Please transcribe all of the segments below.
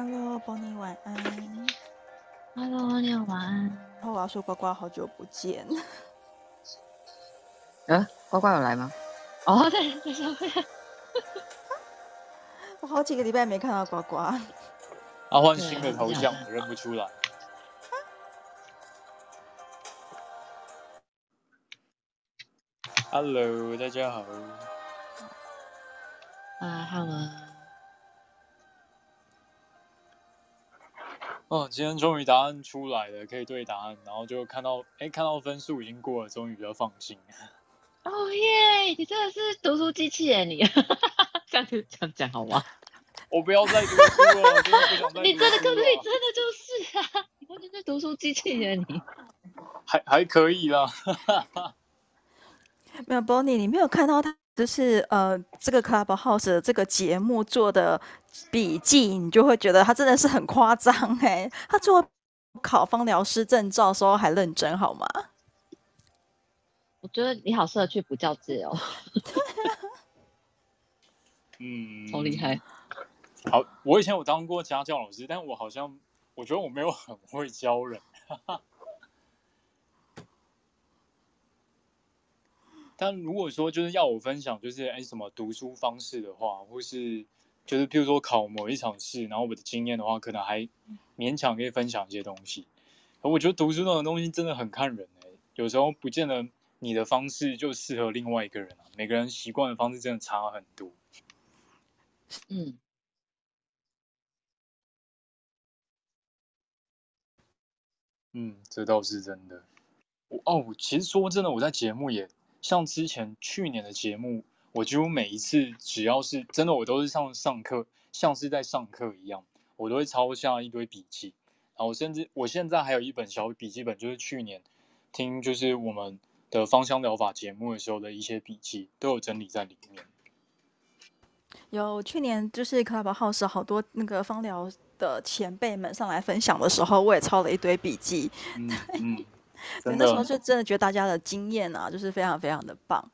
Hello，Bonnie，晚安。Hello，你好，晚安。然后我要说呱呱好久不见。呃，呱呱有来吗？哦，对，在上面。我好几个礼拜没看到呱呱。他换新的头像，我认不出来。Hello，大家好。啊，Hello。哦，今天终于答案出来了，可以对答案，然后就看到，哎，看到分数已经过了，终于比较放心。哦耶！你真的是读书机器人，你 这样子这样讲好吗？我不要再读书了，我真的不想再读书了。你真的，可真的就是啊！你完全是读书机器人，你还还可以啦。没有，Bonnie，你没有看到他，就是呃，这个 Clubhouse 的这个节目做的笔记，你就会觉得他真的是很夸张哎。他做考方疗师证照的时候还认真，好吗？我觉得你好适合去补教界哦。嗯，好厉害。好，我以前有当过家教老师，但我好像我觉得我没有很会教人。但如果说就是要我分享，就是哎什么读书方式的话，或是就是譬如说考某一场试，然后我的经验的话，可能还勉强可以分享一些东西。而我觉得读书那种东西真的很看人哎，有时候不见得你的方式就适合另外一个人啊，每个人习惯的方式真的差很多。嗯。嗯，这倒是真的。我哦，其实说真的，我在节目也像之前去年的节目，我几乎每一次只要是真的，我都是像上课，像是在上课一样，我都会抄下一堆笔记。然后甚至我现在还有一本小笔记本，就是去年听就是我们的芳香疗法节目的时候的一些笔记，都有整理在里面。有去年就是 Clubhouse 好多那个芳疗。的前辈们上来分享的时候，我也抄了一堆笔记。嗯嗯，对，那时候就真的觉得大家的经验啊，就是非常非常的棒。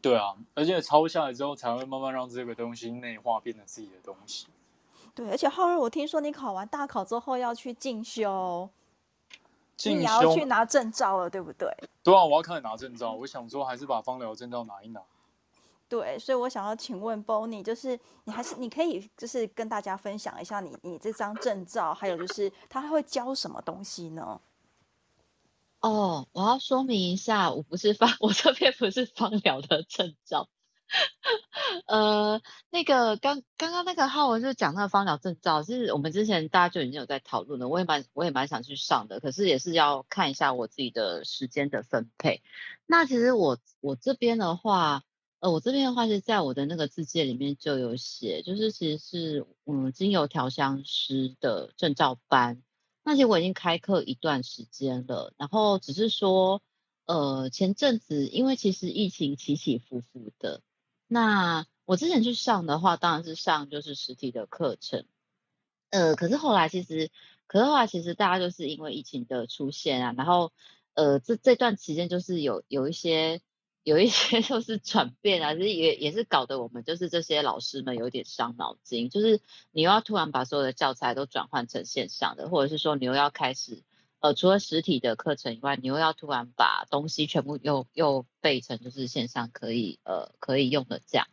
对啊，而且抄下来之后，才会慢慢让这个东西内化，变成自己的东西。对，而且浩瑞，我听说你考完大考之后要去进修，进修你要去拿证照了，对不对？对啊，我要开始拿证照。我想说，还是把芳疗证照拿一拿。对，所以我想要请问 Bonnie，就是你还是你可以就是跟大家分享一下你你这张证照，还有就是他还会教什么东西呢？哦，我要说明一下，我不是芳，我这边不是芳疗的证照。呃，那个刚刚刚那个号，我就讲那个芳疗证照，是我们之前大家就已经有在讨论了，我也蛮我也蛮想去上的，可是也是要看一下我自己的时间的分配。那其实我我这边的话。呃，我这边的话是在我的那个字介里面就有写，就是其实是嗯精油调香师的证照班，那其实我已经开课一段时间了，然后只是说呃前阵子因为其实疫情起起伏伏的，那我之前去上的话当然是上就是实体的课程，呃可是后来其实可是后来其实大家就是因为疫情的出现啊，然后呃这这段期间就是有有一些。有一些 就是转变啊，就是也也是搞得我们就是这些老师们有点伤脑筋，就是你又要突然把所有的教材都转换成线上的，或者是说你又要开始呃除了实体的课程以外，你又要突然把东西全部又又备成就是线上可以呃可以用的这样。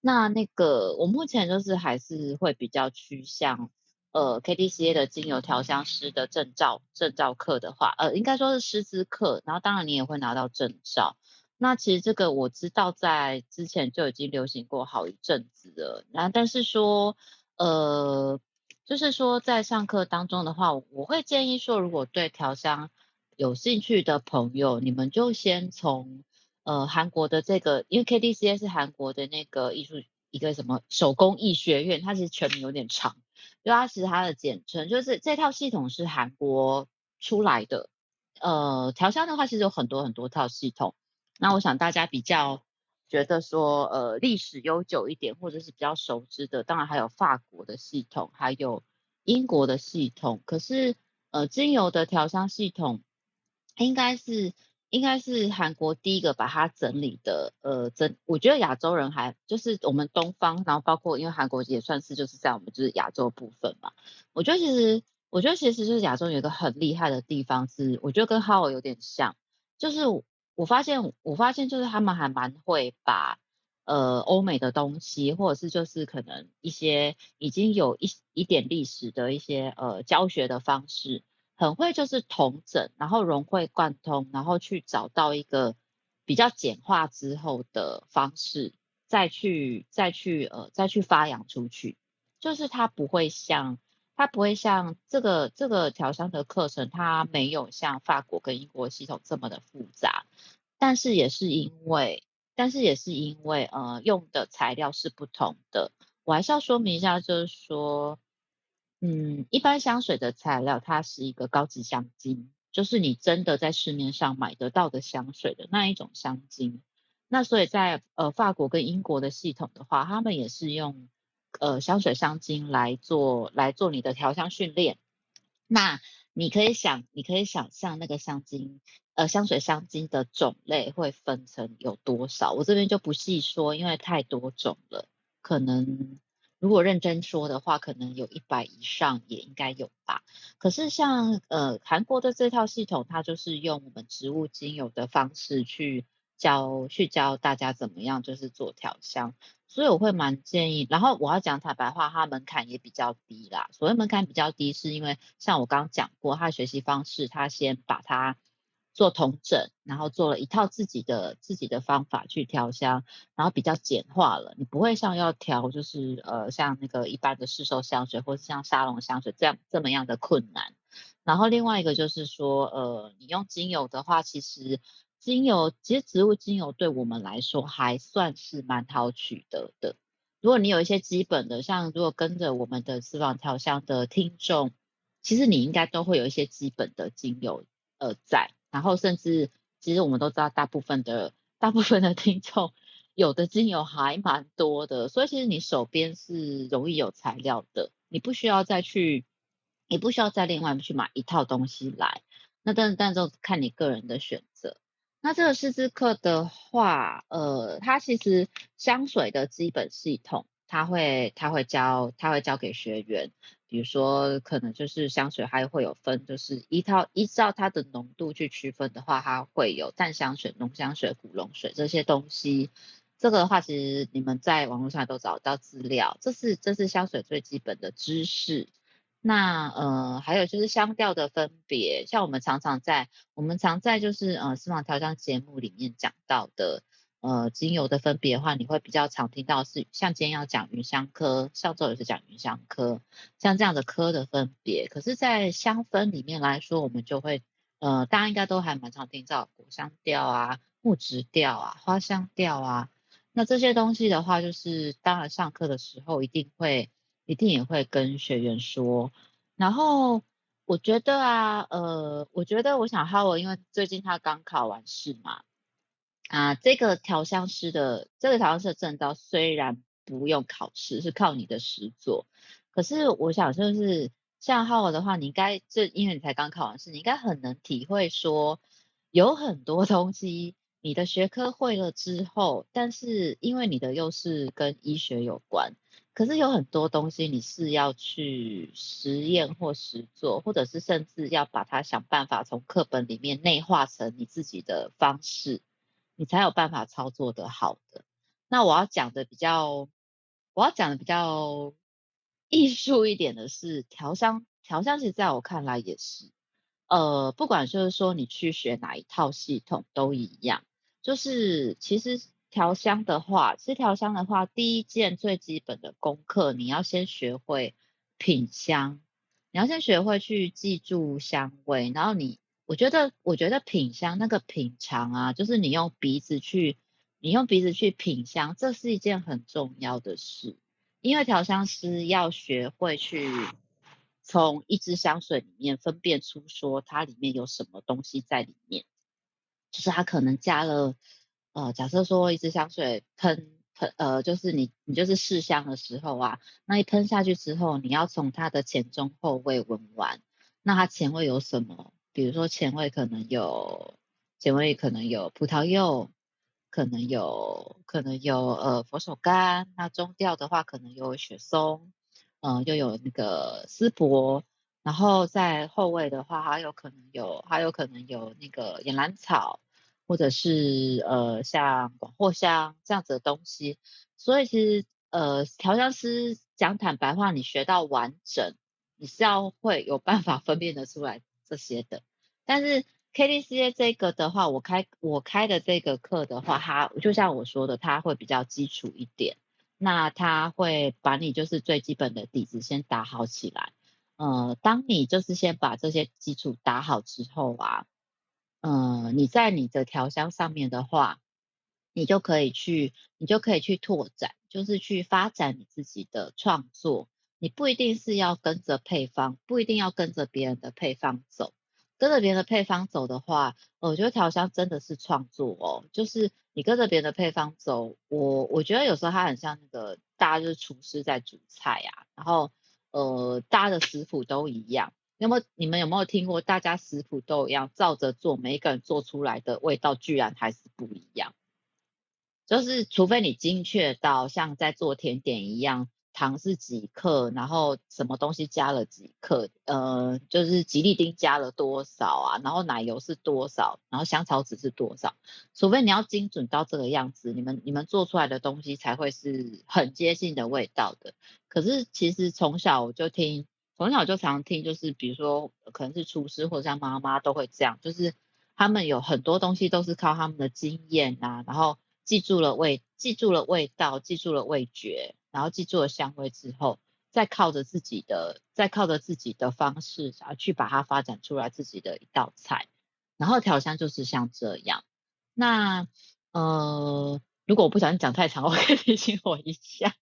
那那个我目前就是还是会比较趋向呃 KDCA 的精油调香师的证照证照课的话，呃应该说是师资课，然后当然你也会拿到证照。那其实这个我知道，在之前就已经流行过好一阵子了。那但是说，呃，就是说在上课当中的话，我会建议说，如果对调香有兴趣的朋友，你们就先从呃韩国的这个，因为 KDCA 是韩国的那个艺术一个什么手工艺学院，它其实全名有点长，就它其实它的简称就是这套系统是韩国出来的。呃，调香的话，其实有很多很多套系统。那我想大家比较觉得说，呃，历史悠久一点，或者是比较熟知的，当然还有法国的系统，还有英国的系统。可是，呃，精油的调香系统应该是应该是韩国第一个把它整理的，呃，整我觉得亚洲人还就是我们东方，然后包括因为韩国也算是就是在我们就是亚洲部分嘛。我觉得其实我觉得其实就是亚洲有一个很厉害的地方是，我觉得跟哈尔有点像，就是我发现我发现就是他们还蛮会把。呃，欧美的东西，或者是就是可能一些已经有一一点历史的一些呃教学的方式，很会就是同整，然后融会贯通，然后去找到一个比较简化之后的方式，再去再去呃再去发扬出去。就是它不会像它不会像这个这个调香的课程，它没有像法国跟英国系统这么的复杂，但是也是因为。但是也是因为呃用的材料是不同的，我还是要说明一下，就是说，嗯，一般香水的材料它是一个高级香精，就是你真的在市面上买得到的香水的那一种香精。那所以在呃法国跟英国的系统的话，他们也是用呃香水香精来做来做你的调香训练。那你可以想，你可以想象那个香精。呃，香水香精的种类会分成有多少？我这边就不细说，因为太多种了。可能如果认真说的话，可能有一百以上也应该有吧。可是像呃韩国的这套系统，它就是用我们植物精油的方式去教去教大家怎么样就是做调香，所以我会蛮建议。然后我要讲坦白话，它门槛也比较低啦。所谓门槛比较低，是因为像我刚刚讲过，它学习方式，它先把它。做统整，然后做了一套自己的自己的方法去调香，然后比较简化了。你不会像要调，就是呃像那个一般的市售香水，或是像沙龙香水这样这么样的困难。然后另外一个就是说，呃，你用精油的话，其实精油其实植物精油对我们来说还算是蛮好取得的。如果你有一些基本的，像如果跟着我们的私房调香的听众，其实你应该都会有一些基本的精油呃在。然后甚至，其实我们都知道，大部分的大部分的听众有的精油还蛮多的，所以其实你手边是容易有材料的，你不需要再去，你不需要再另外去买一套东西来。那但但就看你个人的选择。那这个试制课的话，呃，它其实香水的基本系统，它会它会教它会教给学员。比如说，可能就是香水还会有分，就是依照依照它的浓度去区分的话，它会有淡香水、浓香水、古龙水这些东西。这个的话，其实你们在网络上都找到资料。这是这是香水最基本的知识。那呃，还有就是香调的分别，像我们常常在我们常在就是呃私房调香节目里面讲到的。呃，精油的分别的话，你会比较常听到是像今天要讲芸香科，上周也是讲芸香科，像这样的科的分别。可是，在香氛里面来说，我们就会呃，大家应该都还蛮常听到果香调啊、木质调啊、花香调啊。那这些东西的话，就是当然上课的时候一定会，一定也会跟学员说。然后我觉得啊，呃，我觉得我想 Howard，因为最近他刚考完试嘛。啊，这个调香师的这个调香师的证照虽然不用考试，是靠你的实作，可是我想就是像 Howard 的话，你应该这因为你才刚考完试，你应该很能体会说，有很多东西你的学科会了之后，但是因为你的又是跟医学有关，可是有很多东西你是要去实验或实作，或者是甚至要把它想办法从课本里面内化成你自己的方式。你才有办法操作得好的。那我要讲的比较，我要讲的比较艺术一点的是调香。调香其实在我看来也是，呃，不管就是说你去学哪一套系统都一样。就是其实调香的话，其实调香的话，第一件最基本的功课，你要先学会品香，你要先学会去记住香味，然后你。我觉得，我觉得品香那个品尝啊，就是你用鼻子去，你用鼻子去品香，这是一件很重要的事。因为调香师要学会去从一支香水里面分辨出说它里面有什么东西在里面，就是它可能加了，呃，假设说一支香水喷喷，呃，就是你你就是试香的时候啊，那一喷下去之后，你要从它的前中后味闻完，那它前味有什么？比如说前味可能有前味可能有葡萄柚，可能有可能有呃佛手柑，那中调的话可能有雪松，嗯、呃，又有那个丝柏，然后在后味的话还有可能有还有可能有那个野兰草，或者是呃像广藿香这样子的东西，所以其实呃调香师讲坦白话，你学到完整，你是要会有办法分辨得出来这些的，但是。KDCA 这个的话，我开我开的这个课的话，它就像我说的，它会比较基础一点。那它会把你就是最基本的底子先打好起来。呃，当你就是先把这些基础打好之后啊，呃，你在你的调香上面的话，你就可以去，你就可以去拓展，就是去发展你自己的创作。你不一定是要跟着配方，不一定要跟着别人的配方走。跟着别人的配方走的话，我觉得调香真的是创作哦。就是你跟着别人的配方走，我我觉得有时候它很像那个大家就是厨师在煮菜、啊，然后呃大家的食谱都一样。那么你们有没有听过大家食谱都一样，照着做，每一个人做出来的味道居然还是不一样？就是除非你精确到像在做甜点一样。糖是几克，然后什么东西加了几克，呃，就是吉利丁加了多少啊，然后奶油是多少，然后香草籽是多少，除非你要精准到这个样子，你们你们做出来的东西才会是很接近的味道的。可是其实从小我就听，从小就常听，就是比如说可能是厨师或者像妈妈都会这样，就是他们有很多东西都是靠他们的经验啊，然后记住了味，记住了味道，记住了味觉。然后记住了香味之后，再靠着自己的，再靠着自己的方式，然后去把它发展出来自己的一道菜。然后调香就是像这样。那呃，如果我不小心讲太长，我可以提醒我一下。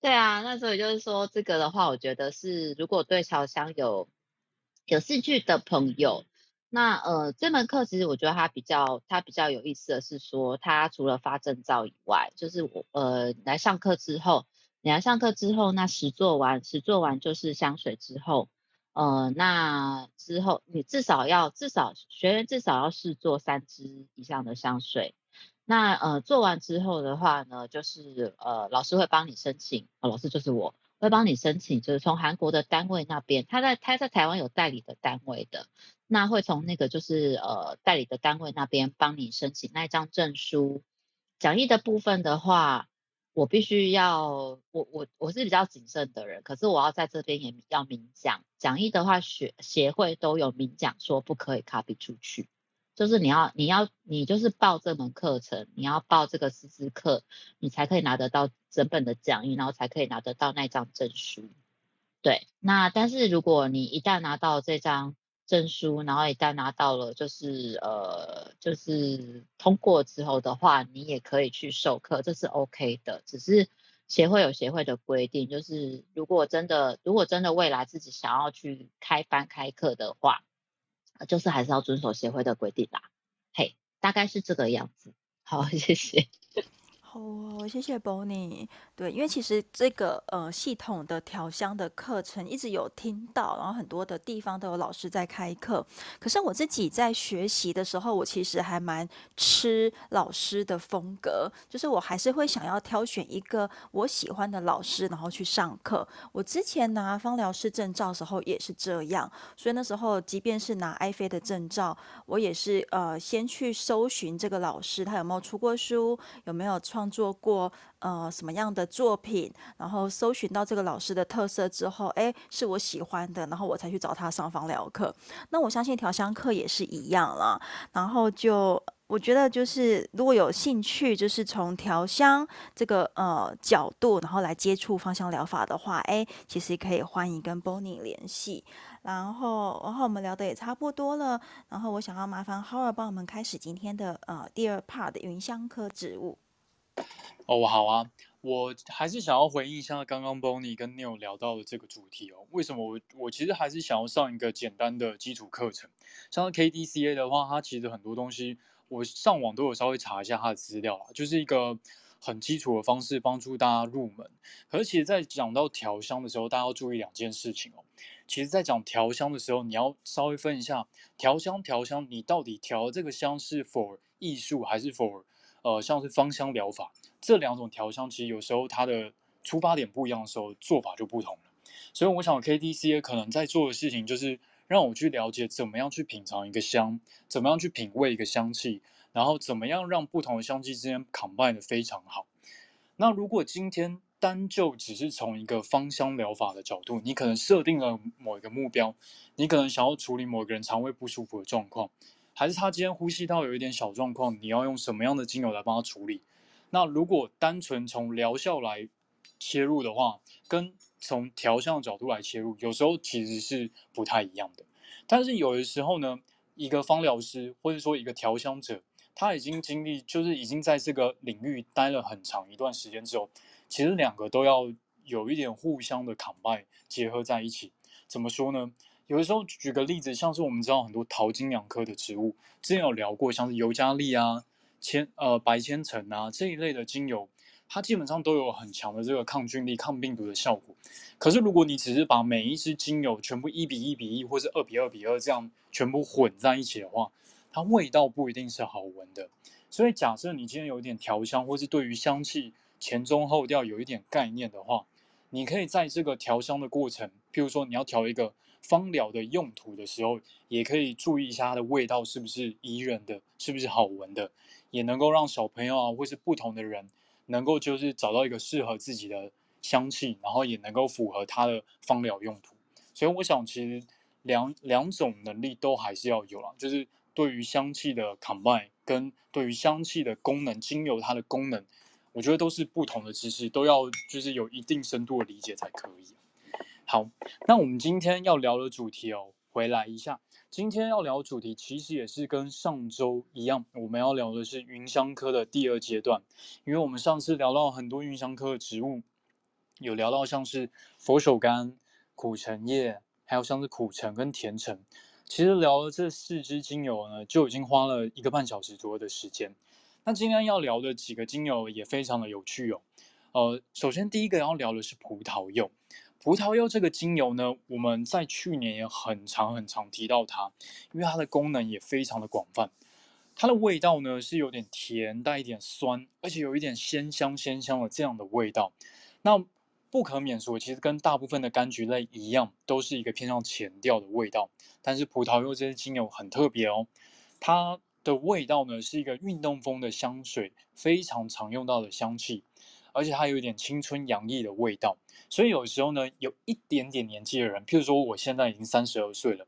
对啊，那所以就是说这个的话，我觉得是如果对调香有有兴趣的朋友。那呃，这门课其实我觉得它比较它比较有意思的是说，它除了发证照以外，就是我呃来上课之后，你来上课之后，那实做完实做完就是香水之后，呃，那之后你至少要至少学员至少要试做三支以上的香水。那呃做完之后的话呢，就是呃老师会帮你申请，呃，老师就是我会帮你申请，就是从韩国的单位那边，他在他在台湾有代理的单位的。那会从那个就是呃代理的单位那边帮你申请那一张证书。讲义的部分的话，我必须要我我我是比较谨慎的人，可是我要在这边也要明讲。讲义的话，学协会都有明讲说不可以 copy 出去，就是你要你要你就是报这门课程，你要报这个师资课，你才可以拿得到整本的讲义，然后才可以拿得到那张证书。对，那但是如果你一旦拿到这张。证书，然后一旦拿到了，就是呃，就是通过之后的话，你也可以去授课，这是 OK 的。只是协会有协会的规定，就是如果真的，如果真的未来自己想要去开班开课的话，就是还是要遵守协会的规定啦。嘿，大概是这个样子。好，谢谢。哦，谢谢 Bonnie。对，因为其实这个呃系统的调香的课程一直有听到，然后很多的地方都有老师在开课。可是我自己在学习的时候，我其实还蛮吃老师的风格，就是我还是会想要挑选一个我喜欢的老师，然后去上课。我之前拿芳疗师证照的时候也是这样，所以那时候即便是拿艾菲的证照，我也是呃先去搜寻这个老师，他有没有出过书，有没有创创作过呃什么样的作品，然后搜寻到这个老师的特色之后，哎，是我喜欢的，然后我才去找他上芳疗课。那我相信调香课也是一样了。然后就我觉得就是如果有兴趣，就是从调香这个呃角度，然后来接触芳香疗法的话，哎，其实可以欢迎跟 Bonnie 联系。然后然后我们聊的也差不多了，然后我想要麻烦 Howard 帮我们开始今天的呃第二 part 的云香科植物。哦，好啊，我还是想要回应一下刚刚 Bonnie 跟 Neil 聊到的这个主题哦。为什么我我其实还是想要上一个简单的基础课程？像 KDCA 的话，它其实很多东西我上网都有稍微查一下它的资料啦，就是一个很基础的方式帮助大家入门。可是其实，在讲到调香的时候，大家要注意两件事情哦。其实，在讲调香的时候，你要稍微分一下调香调香，你到底调这个香是 for 艺术还是 for 呃像是芳香疗法？这两种调香其实有时候它的出发点不一样的时候，做法就不同了。所以我想 KTC 可能在做的事情就是让我去了解怎么样去品尝一个香，怎么样去品味一个香气，然后怎么样让不同的香气之间 combine 的非常好。那如果今天单就只是从一个芳香疗法的角度，你可能设定了某一个目标，你可能想要处理某个人肠胃不舒服的状况，还是他今天呼吸道有一点小状况，你要用什么样的精油来帮他处理？那如果单纯从疗效来切入的话，跟从调香角度来切入，有时候其实是不太一样的。但是有的时候呢，一个芳疗师或者说一个调香者，他已经经历，就是已经在这个领域待了很长一段时间之后，其实两个都要有一点互相的 combine 结合在一起。怎么说呢？有的时候举个例子，像是我们知道很多桃金娘科的植物，之前有聊过，像是尤加利啊、千呃白千层啊这一类的精油，它基本上都有很强的这个抗菌力、抗病毒的效果。可是如果你只是把每一支精油全部一比一比一，或是二比二比二这样全部混在一起的话，它味道不一定是好闻的，所以假设你今天有一点调香，或是对于香气前中后调有一点概念的话，你可以在这个调香的过程，譬如说你要调一个芳疗的用途的时候，也可以注意一下它的味道是不是宜人的，是不是好闻的，也能够让小朋友啊，或是不同的人，能够就是找到一个适合自己的香气，然后也能够符合它的芳疗用途。所以我想，其实两两种能力都还是要有啦，就是。对于香气的 combine 跟对于香气的功能，精油它的功能，我觉得都是不同的知识，都要就是有一定深度的理解才可以。好，那我们今天要聊的主题哦，回来一下，今天要聊的主题其实也是跟上周一样，我们要聊的是芸香科的第二阶段，因为我们上次聊到很多芸香科的植物，有聊到像是佛手柑、苦橙叶，还有像是苦橙跟甜橙。其实聊了这四支精油呢，就已经花了一个半小时左右的时间。那今天要聊的几个精油也非常的有趣哦。呃，首先第一个要聊的是葡萄柚。葡萄柚这个精油呢，我们在去年也很常很常提到它，因为它的功能也非常的广泛。它的味道呢是有点甜，带一点酸，而且有一点鲜香鲜香的这样的味道。那不可免俗，其实跟大部分的柑橘类一样，都是一个偏向前调的味道。但是葡萄柚这支精油很特别哦，它的味道呢是一个运动风的香水，非常常用到的香气，而且它有一点青春洋溢的味道。所以有时候呢，有一点点年纪的人，譬如说我现在已经三十二岁了，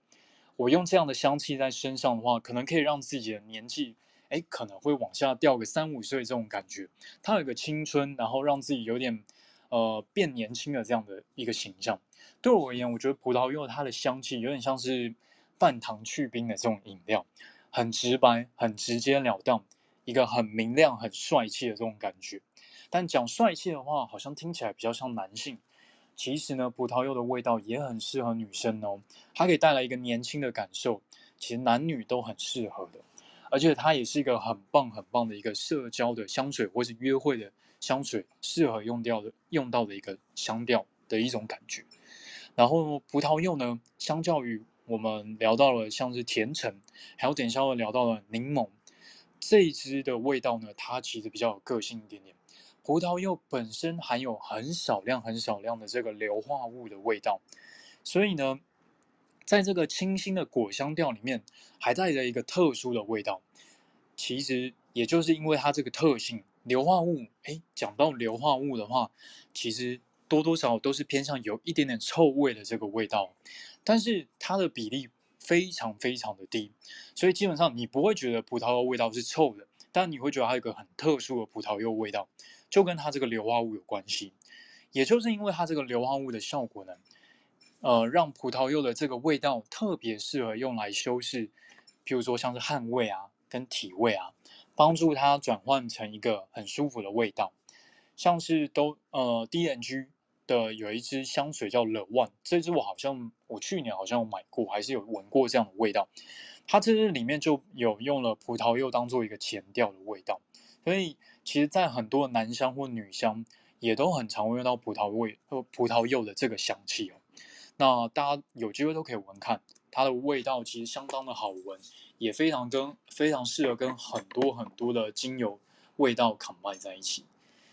我用这样的香气在身上的话，可能可以让自己的年纪，哎，可能会往下掉个三五岁这种感觉。它有个青春，然后让自己有点。呃，变年轻的这样的一个形象，对我而言，我觉得葡萄柚它的香气有点像是半糖去冰的这种饮料，很直白，很直截了当，一个很明亮、很帅气的这种感觉。但讲帅气的话，好像听起来比较像男性。其实呢，葡萄柚的味道也很适合女生哦，它可以带来一个年轻的感受，其实男女都很适合的。而且它也是一个很棒、很棒的一个社交的香水，或是约会的。香水适合用掉的用到的一个香调的一种感觉，然后葡萄柚呢，相较于我们聊到了像是甜橙，还有等一下聊到了柠檬这一支的味道呢，它其实比较有个性一点点。葡萄柚本身含有很少量、很少量的这个硫化物的味道，所以呢，在这个清新的果香调里面，还带着一个特殊的味道。其实也就是因为它这个特性。硫化物，哎，讲到硫化物的话，其实多多少少都是偏向有一点点臭味的这个味道，但是它的比例非常非常的低，所以基本上你不会觉得葡萄柚味道是臭的，但你会觉得它有一个很特殊的葡萄柚味道，就跟它这个硫化物有关系。也就是因为它这个硫化物的效果呢，呃，让葡萄柚的这个味道特别适合用来修饰，譬如说像是汗味啊，跟体味啊。帮助它转换成一个很舒服的味道，像是都呃 D N G 的有一支香水叫 The One，这支我好像我去年好像有买过，还是有闻过这样的味道。它这支里面就有用了葡萄柚当做一个前调的味道，所以其实，在很多男香或女香也都很常会用到葡萄味或葡萄柚的这个香气哦。那大家有机会都可以闻看，它的味道其实相当的好闻，也非常跟非常适合跟很多很多的精油味道 combine 在一起。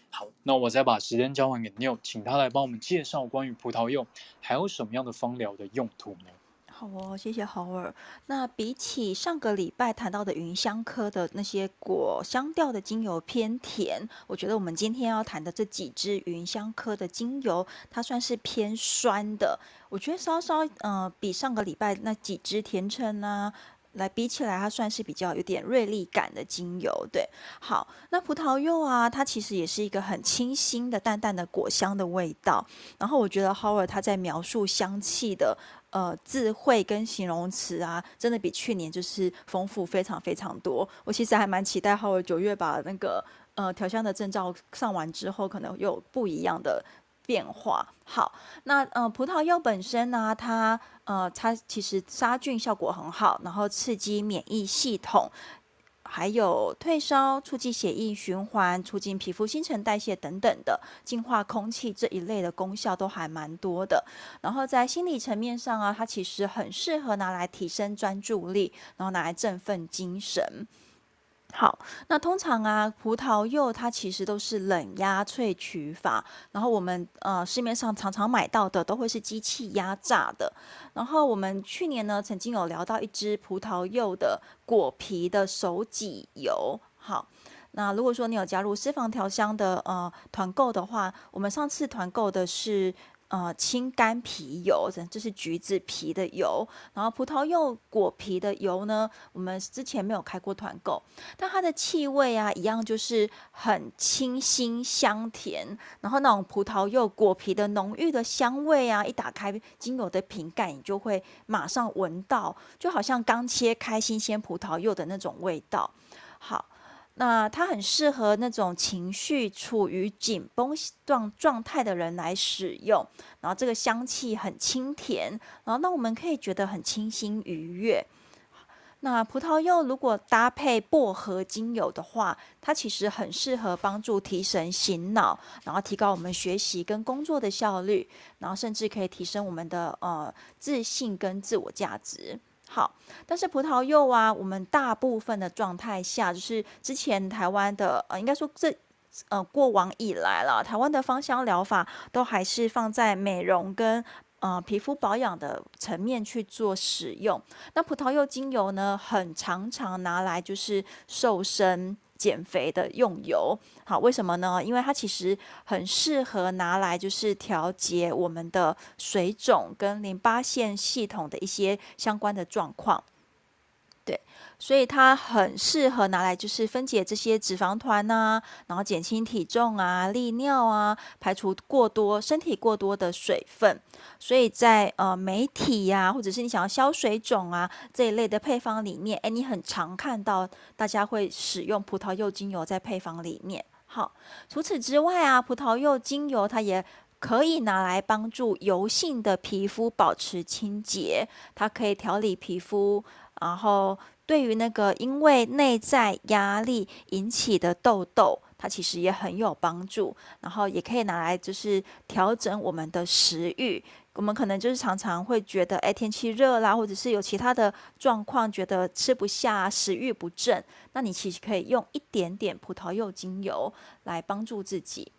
好，那我再把时间交还给 Neil，请他来帮我们介绍关于葡萄柚还有什么样的芳疗的用途呢？好哦，谢谢豪尔。那比起上个礼拜谈到的芸香科的那些果香调的精油偏甜，我觉得我们今天要谈的这几支芸香科的精油，它算是偏酸的。我觉得稍稍呃，比上个礼拜那几支甜橙啊。来比起来，它算是比较有点锐利感的精油，对。好，那葡萄柚啊，它其实也是一个很清新的、淡淡的果香的味道。然后我觉得 Howard 他在描述香气的呃智慧跟形容词啊，真的比去年就是丰富非常非常多。我其实还蛮期待后九月把那个呃调香的证照上完之后，可能有不一样的。变化好，那呃葡萄柚本身呢，它呃它其实杀菌效果很好，然后刺激免疫系统，还有退烧、促进血液循环、促进皮肤新陈代谢等等的净化空气这一类的功效都还蛮多的。然后在心理层面上啊，它其实很适合拿来提升专注力，然后拿来振奋精神。好，那通常啊，葡萄柚它其实都是冷压萃取法，然后我们呃市面上常常买到的都会是机器压榨的。然后我们去年呢曾经有聊到一支葡萄柚的果皮的手挤油。好，那如果说你有加入私房调香的呃团购的话，我们上次团购的是。呃，青柑皮油，这是橘子皮的油。然后葡萄柚果皮的油呢，我们之前没有开过团购，但它的气味啊，一样就是很清新香甜。然后那种葡萄柚果皮的浓郁的香味啊，一打开精油的瓶盖，你就会马上闻到，就好像刚切开新鲜葡萄柚的那种味道。好。那它很适合那种情绪处于紧绷状状态的人来使用，然后这个香气很清甜，然后那我们可以觉得很清新愉悦。那葡萄柚如果搭配薄荷精油的话，它其实很适合帮助提神醒脑，然后提高我们学习跟工作的效率，然后甚至可以提升我们的呃自信跟自我价值。好，但是葡萄柚啊，我们大部分的状态下，就是之前台湾的呃，应该说这呃过往以来了，台湾的芳香疗法都还是放在美容跟呃皮肤保养的层面去做使用。那葡萄柚精油呢，很常常拿来就是瘦身。减肥的用油，好，为什么呢？因为它其实很适合拿来就是调节我们的水肿跟淋巴腺系统的一些相关的状况。所以它很适合拿来就是分解这些脂肪团啊，然后减轻体重啊、利尿啊，排除过多身体过多的水分。所以在呃媒体呀、啊，或者是你想要消水肿啊这一类的配方里面，哎，你很常看到大家会使用葡萄柚精油在配方里面。好，除此之外啊，葡萄柚精油它也可以拿来帮助油性的皮肤保持清洁，它可以调理皮肤。然后，对于那个因为内在压力引起的痘痘，它其实也很有帮助。然后也可以拿来就是调整我们的食欲。我们可能就是常常会觉得，哎，天气热啦，或者是有其他的状况，觉得吃不下，食欲不振。那你其实可以用一点点葡萄柚精油来帮助自己。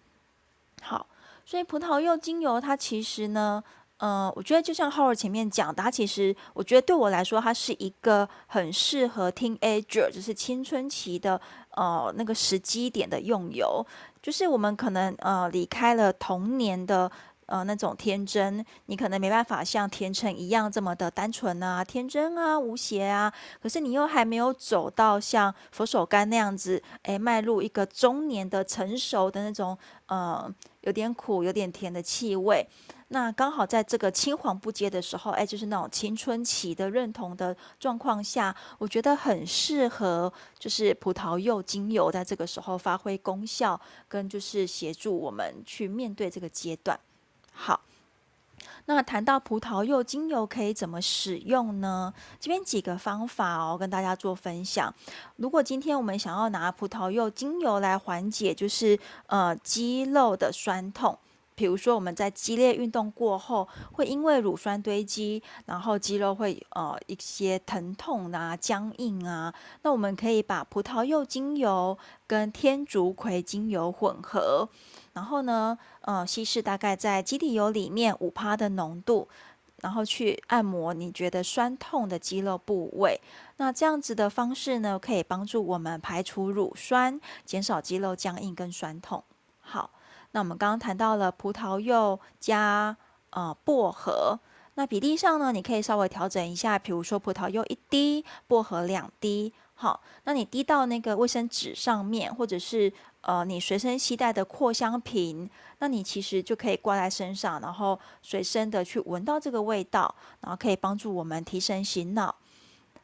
好，所以葡萄柚精油它其实呢。嗯、我觉得就像 Howard 前面讲的，它其实我觉得对我来说，它是一个很适合 teenager，就是青春期的呃那个时机点的用油。就是我们可能呃离开了童年的呃那种天真，你可能没办法像甜橙一样这么的单纯啊、天真啊、无邪啊。可是你又还没有走到像佛手柑那样子，哎，迈入一个中年的成熟的那种呃有点苦、有点甜的气味。那刚好在这个青黄不接的时候，哎，就是那种青春期的认同的状况下，我觉得很适合，就是葡萄柚精油在这个时候发挥功效，跟就是协助我们去面对这个阶段。好，那谈到葡萄柚精油可以怎么使用呢？这边几个方法哦，跟大家做分享。如果今天我们想要拿葡萄柚精油来缓解，就是呃肌肉的酸痛。比如说我们在激烈运动过后，会因为乳酸堆积，然后肌肉会呃一些疼痛啊、僵硬啊，那我们可以把葡萄柚精油跟天竺葵精油混合，然后呢，呃，稀释大概在基底油里面五趴的浓度。然后去按摩你觉得酸痛的肌肉部位，那这样子的方式呢，可以帮助我们排除乳酸，减少肌肉僵硬跟酸痛。好，那我们刚刚谈到了葡萄柚加呃薄荷，那比例上呢，你可以稍微调整一下，比如说葡萄柚一滴，薄荷两滴。好，那你滴到那个卫生纸上面，或者是呃你随身携带的扩香瓶，那你其实就可以挂在身上，然后随身的去闻到这个味道，然后可以帮助我们提神醒脑。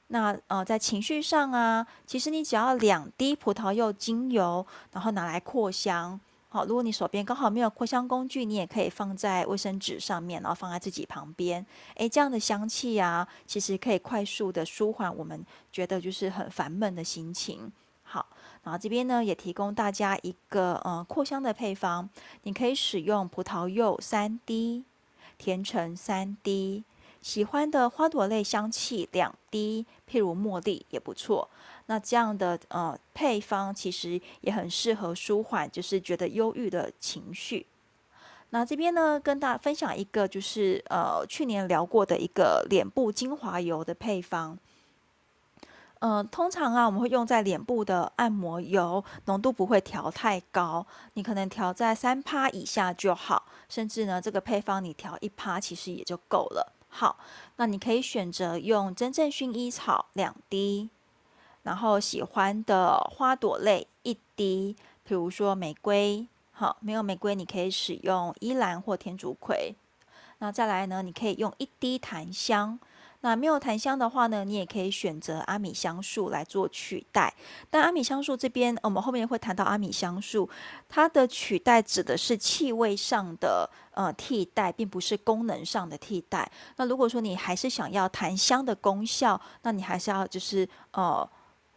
那呃在情绪上啊，其实你只要两滴葡萄柚精油，然后拿来扩香。好，如果你手边刚好没有扩香工具，你也可以放在卫生纸上面，然后放在自己旁边。诶，这样的香气啊，其实可以快速的舒缓我们觉得就是很烦闷的心情。好，然后这边呢也提供大家一个呃扩香的配方，你可以使用葡萄柚三滴，甜橙三滴，喜欢的花朵类香气两滴，譬如茉莉也不错。那这样的呃配方其实也很适合舒缓，就是觉得忧郁的情绪。那这边呢，跟大家分享一个，就是呃去年聊过的一个脸部精华油的配方。呃，通常啊，我们会用在脸部的按摩油，浓度不会调太高，你可能调在三趴以下就好，甚至呢，这个配方你调一趴其实也就够了。好，那你可以选择用真正薰衣草两滴。然后喜欢的花朵类一滴，比如说玫瑰，好，没有玫瑰你可以使用依兰或天竺葵。那再来呢，你可以用一滴檀香。那没有檀香的话呢，你也可以选择阿米香树来做取代。但阿米香树这边，我们后面会谈到阿米香树，它的取代指的是气味上的呃替代，并不是功能上的替代。那如果说你还是想要檀香的功效，那你还是要就是呃。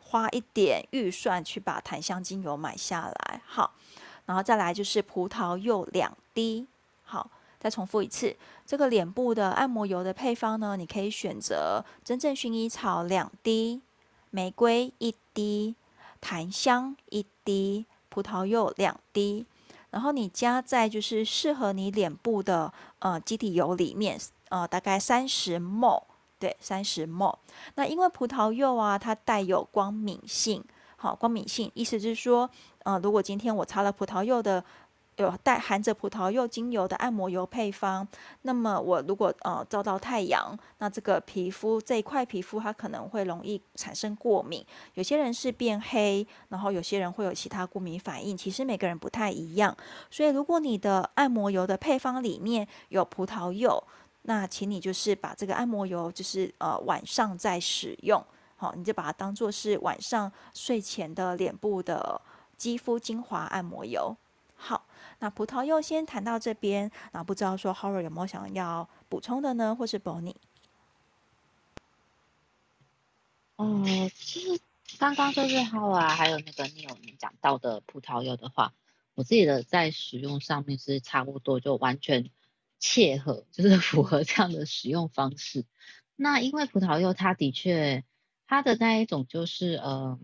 花一点预算去把檀香精油买下来，好，然后再来就是葡萄柚两滴，好，再重复一次，这个脸部的按摩油的配方呢，你可以选择真正薰衣草两滴，玫瑰一滴，檀香一滴，葡萄柚两滴，然后你加在就是适合你脸部的呃基底油里面，呃，大概三十 ml。对，三十 m。那因为葡萄柚啊，它带有光敏性，好，光敏性意思是说，呃，如果今天我擦了葡萄柚的，有带含着葡萄柚精油的按摩油配方，那么我如果呃照到太阳，那这个皮肤这一块皮肤它可能会容易产生过敏，有些人是变黑，然后有些人会有其他过敏反应，其实每个人不太一样，所以如果你的按摩油的配方里面有葡萄柚。那请你就是把这个按摩油，就是呃晚上再使用，好，你就把它当做是晚上睡前的脸部的肌肤精华按摩油。好，那葡萄柚先谈到这边，那不知道说 Hawr 有没有想要补充的呢，或是 Bonnie？哦、其实刚刚就是 Hawr 还有那个 Neil 你讲到的葡萄柚的话，我自己的在使用上面是差不多，就完全。切合 就是符合这样的使用方式。那因为葡萄柚它的确，它的那一种就是呃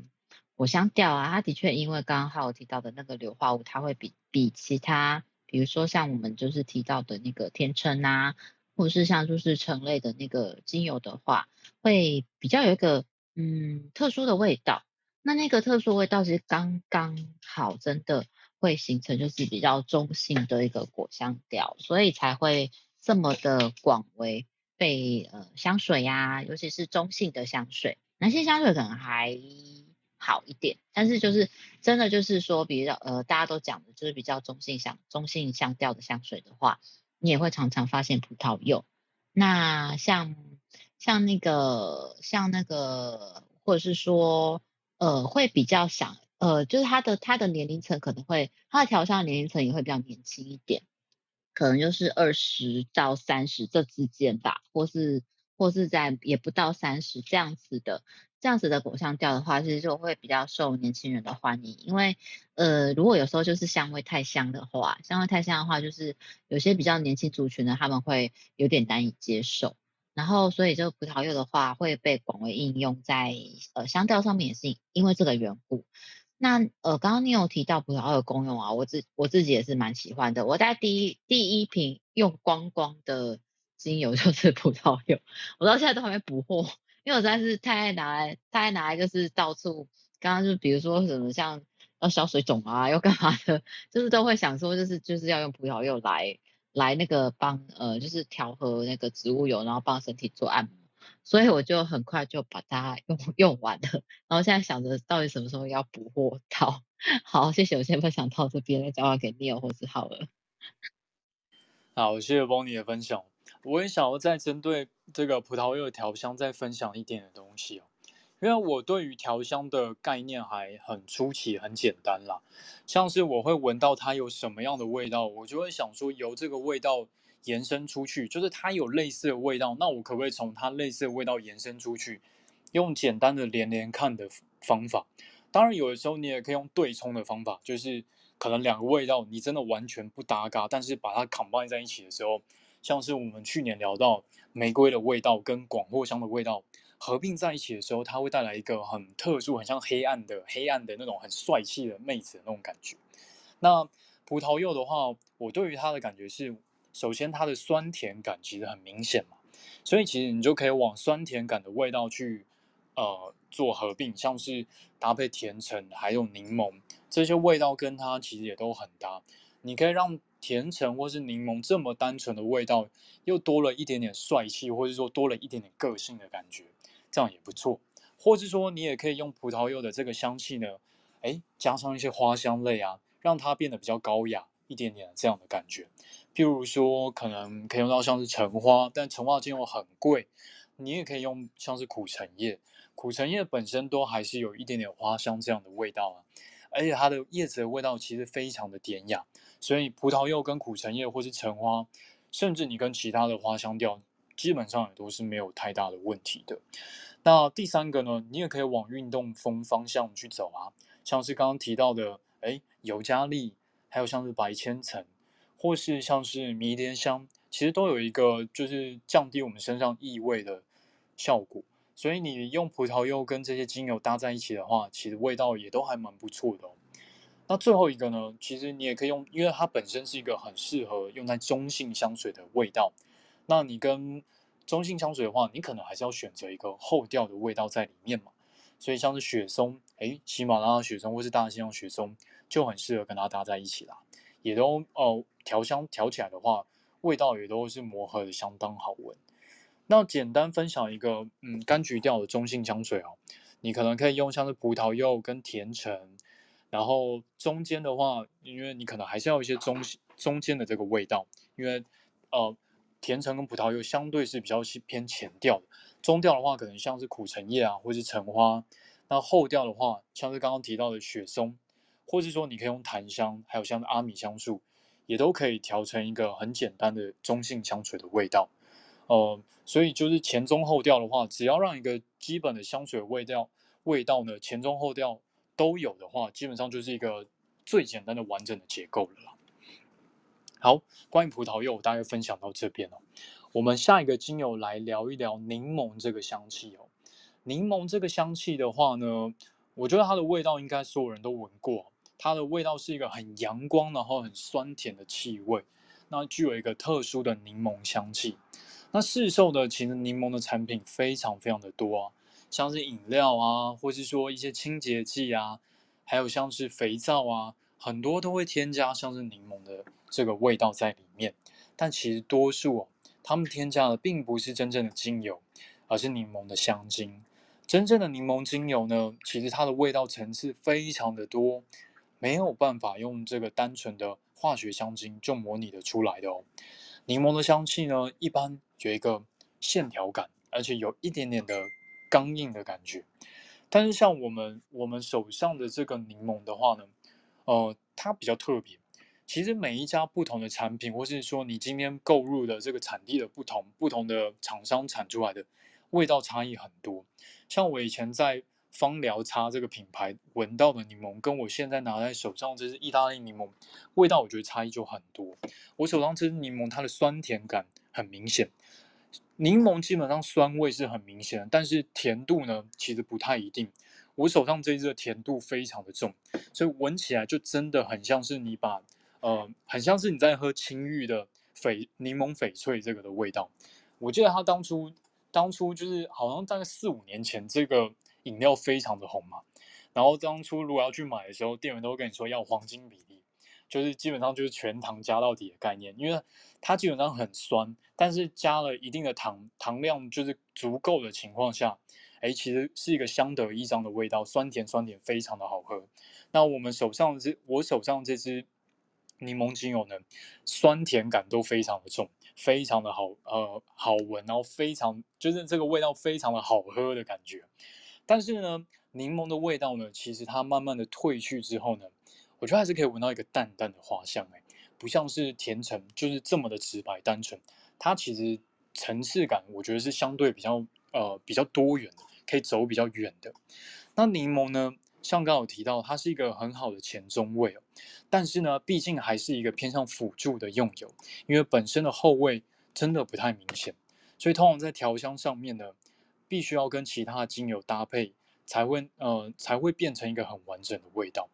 果香调啊，它的确因为刚刚还有提到的那个硫化物，它会比比其他，比如说像我们就是提到的那个甜橙啊，或者是像就是橙类的那个精油的话，会比较有一个嗯特殊的味道。那那个特殊味道其实刚刚好，真的。会形成就是比较中性的一个果香调，所以才会这么的广为被呃香水呀、尤其是中性的香水，男性香水可能还好一点，但是就是真的就是说比较呃大家都讲的就是比较中性香中性香调的香水的话，你也会常常发现葡萄柚。那像像那个像那个或者是说呃会比较想。呃，就是它的它的年龄层可能会，它的调香年龄层也会比较年轻一点，可能就是二十到三十这之间吧，或是或是在也不到三十这样子的这样子的果香调的话，其实就会比较受年轻人的欢迎。因为呃，如果有时候就是香味太香的话，香味太香的话，就是有些比较年轻族群呢，他们会有点难以接受。然后，所以这个葡萄柚的话会被广为应用在呃香调上面，也是因为这个缘故。那呃，刚刚你有提到葡萄柚的功用啊，我自我自己也是蛮喜欢的。我在第一第一瓶用光光的精油 就是葡萄柚，我到现在都还没补货，因为我实在是太爱拿来太爱拿来，就是到处刚刚就比如说什么像要消水肿啊，要干嘛的，就是都会想说就是就是要用葡萄柚来。来那个帮呃，就是调和那个植物油，然后帮身体做按摩，所以我就很快就把它用 用完了。然后现在想着到底什么时候要补货到。好，谢谢，我先分享到这边，再交还给 Neil 或是浩尔。好，谢谢 Bonnie 的分享。我也想要再针对这个葡萄柚的调香再分享一点的东西哦。因为我对于调香的概念还很初期，很简单啦，像是我会闻到它有什么样的味道，我就会想说由这个味道延伸出去，就是它有类似的味道，那我可不可以从它类似的味道延伸出去，用简单的连连看的方法。当然有的时候你也可以用对冲的方法，就是可能两个味道你真的完全不搭嘎，但是把它 combine 在一起的时候，像是我们去年聊到玫瑰的味道跟广藿香的味道。合并在一起的时候，它会带来一个很特殊、很像黑暗的、黑暗的那种很帅气的妹子的那种感觉。那葡萄柚的话，我对于它的感觉是，首先它的酸甜感其实很明显嘛，所以其实你就可以往酸甜感的味道去呃做合并，像是搭配甜橙还有柠檬这些味道，跟它其实也都很搭。你可以让甜橙或是柠檬这么单纯的味道，又多了一点点帅气，或者说多了一点点个性的感觉。这样也不错，或是说你也可以用葡萄柚的这个香气呢，哎，加上一些花香类啊，让它变得比较高雅一点点这样的感觉。譬如说，可能可以用到像是橙花，但橙花精油很贵，你也可以用像是苦橙叶，苦橙叶本身都还是有一点点花香这样的味道啊，而且它的叶子的味道其实非常的典雅，所以葡萄柚跟苦橙叶或是橙花，甚至你跟其他的花香调。基本上也都是没有太大的问题的。那第三个呢，你也可以往运动风方向去走啊，像是刚刚提到的，哎，尤加利，还有像是白千层，或是像是迷迭香，其实都有一个就是降低我们身上异味的效果。所以你用葡萄柚跟这些精油搭在一起的话，其实味道也都还蛮不错的。那最后一个呢，其实你也可以用，因为它本身是一个很适合用在中性香水的味道。那你跟中性香水的话，你可能还是要选择一个后调的味道在里面嘛。所以像是雪松，诶，喜马拉雅雪松或是大西洋雪松就很适合跟它搭在一起啦。也都哦，调香调起来的话，味道也都是磨合的相当好闻。那简单分享一个嗯柑橘调的中性香水哦，你可能可以用像是葡萄柚跟甜橙，然后中间的话，因为你可能还是要一些中中间的这个味道，因为呃。甜橙跟葡萄柚相对是比较偏前调的，中调的话可能像是苦橙叶啊，或是橙花。那后调的话，像是刚刚提到的雪松，或是说你可以用檀香，还有像是阿米香树，也都可以调成一个很简单的中性香水的味道。呃，所以就是前中后调的话，只要让一个基本的香水味道味道呢，前中后调都有的话，基本上就是一个最简单的完整的结构了。好，关于葡萄柚，我大概分享到这边哦。我们下一个精油来聊一聊柠檬这个香气哦。柠檬这个香气的话呢，我觉得它的味道应该所有人都闻过。它的味道是一个很阳光，然后很酸甜的气味，那具有一个特殊的柠檬香气。那市售的其实柠檬的产品非常非常的多啊，像是饮料啊，或是说一些清洁剂啊，还有像是肥皂啊。很多都会添加像是柠檬的这个味道在里面，但其实多数哦，他们添加的并不是真正的精油，而是柠檬的香精。真正的柠檬精油呢，其实它的味道层次非常的多，没有办法用这个单纯的化学香精就模拟得出来的哦。柠檬的香气呢，一般有一个线条感，而且有一点点的刚硬的感觉。但是像我们我们手上的这个柠檬的话呢，呃，它比较特别，其实每一家不同的产品，或是说你今天购入的这个产地的不同，不同的厂商产出来的味道差异很多。像我以前在芳疗茶这个品牌闻到的柠檬，跟我现在拿在手上这支意大利柠檬，味道我觉得差异就很多。我手上这支柠檬，它的酸甜感很明显。柠檬基本上酸味是很明显的，但是甜度呢，其实不太一定。我手上这支的甜度非常的重，所以闻起来就真的很像是你把呃，很像是你在喝青玉的翡柠檬翡翠这个的味道。我记得他当初当初就是好像大概四五年前，这个饮料非常的红嘛。然后当初如果要去买的时候，店员都会跟你说要黄金比例，就是基本上就是全糖加到底的概念，因为它基本上很酸，但是加了一定的糖糖量就是足够的情况下。哎，其实是一个相得益彰的味道，酸甜酸甜，非常的好喝。那我们手上这，我手上这支柠檬精油呢，酸甜感都非常的重，非常的好，呃，好闻，然后非常就是这个味道非常的好喝的感觉。但是呢，柠檬的味道呢，其实它慢慢的褪去之后呢，我觉得还是可以闻到一个淡淡的花香，哎，不像是甜橙就是这么的直白单纯，它其实层次感我觉得是相对比较呃比较多元的。可以走比较远的，那柠檬呢？像刚刚有提到，它是一个很好的前中味哦。但是呢，毕竟还是一个偏向辅助的用油，因为本身的后味真的不太明显，所以通常在调香上面呢，必须要跟其他的精油搭配，才会呃才会变成一个很完整的味道。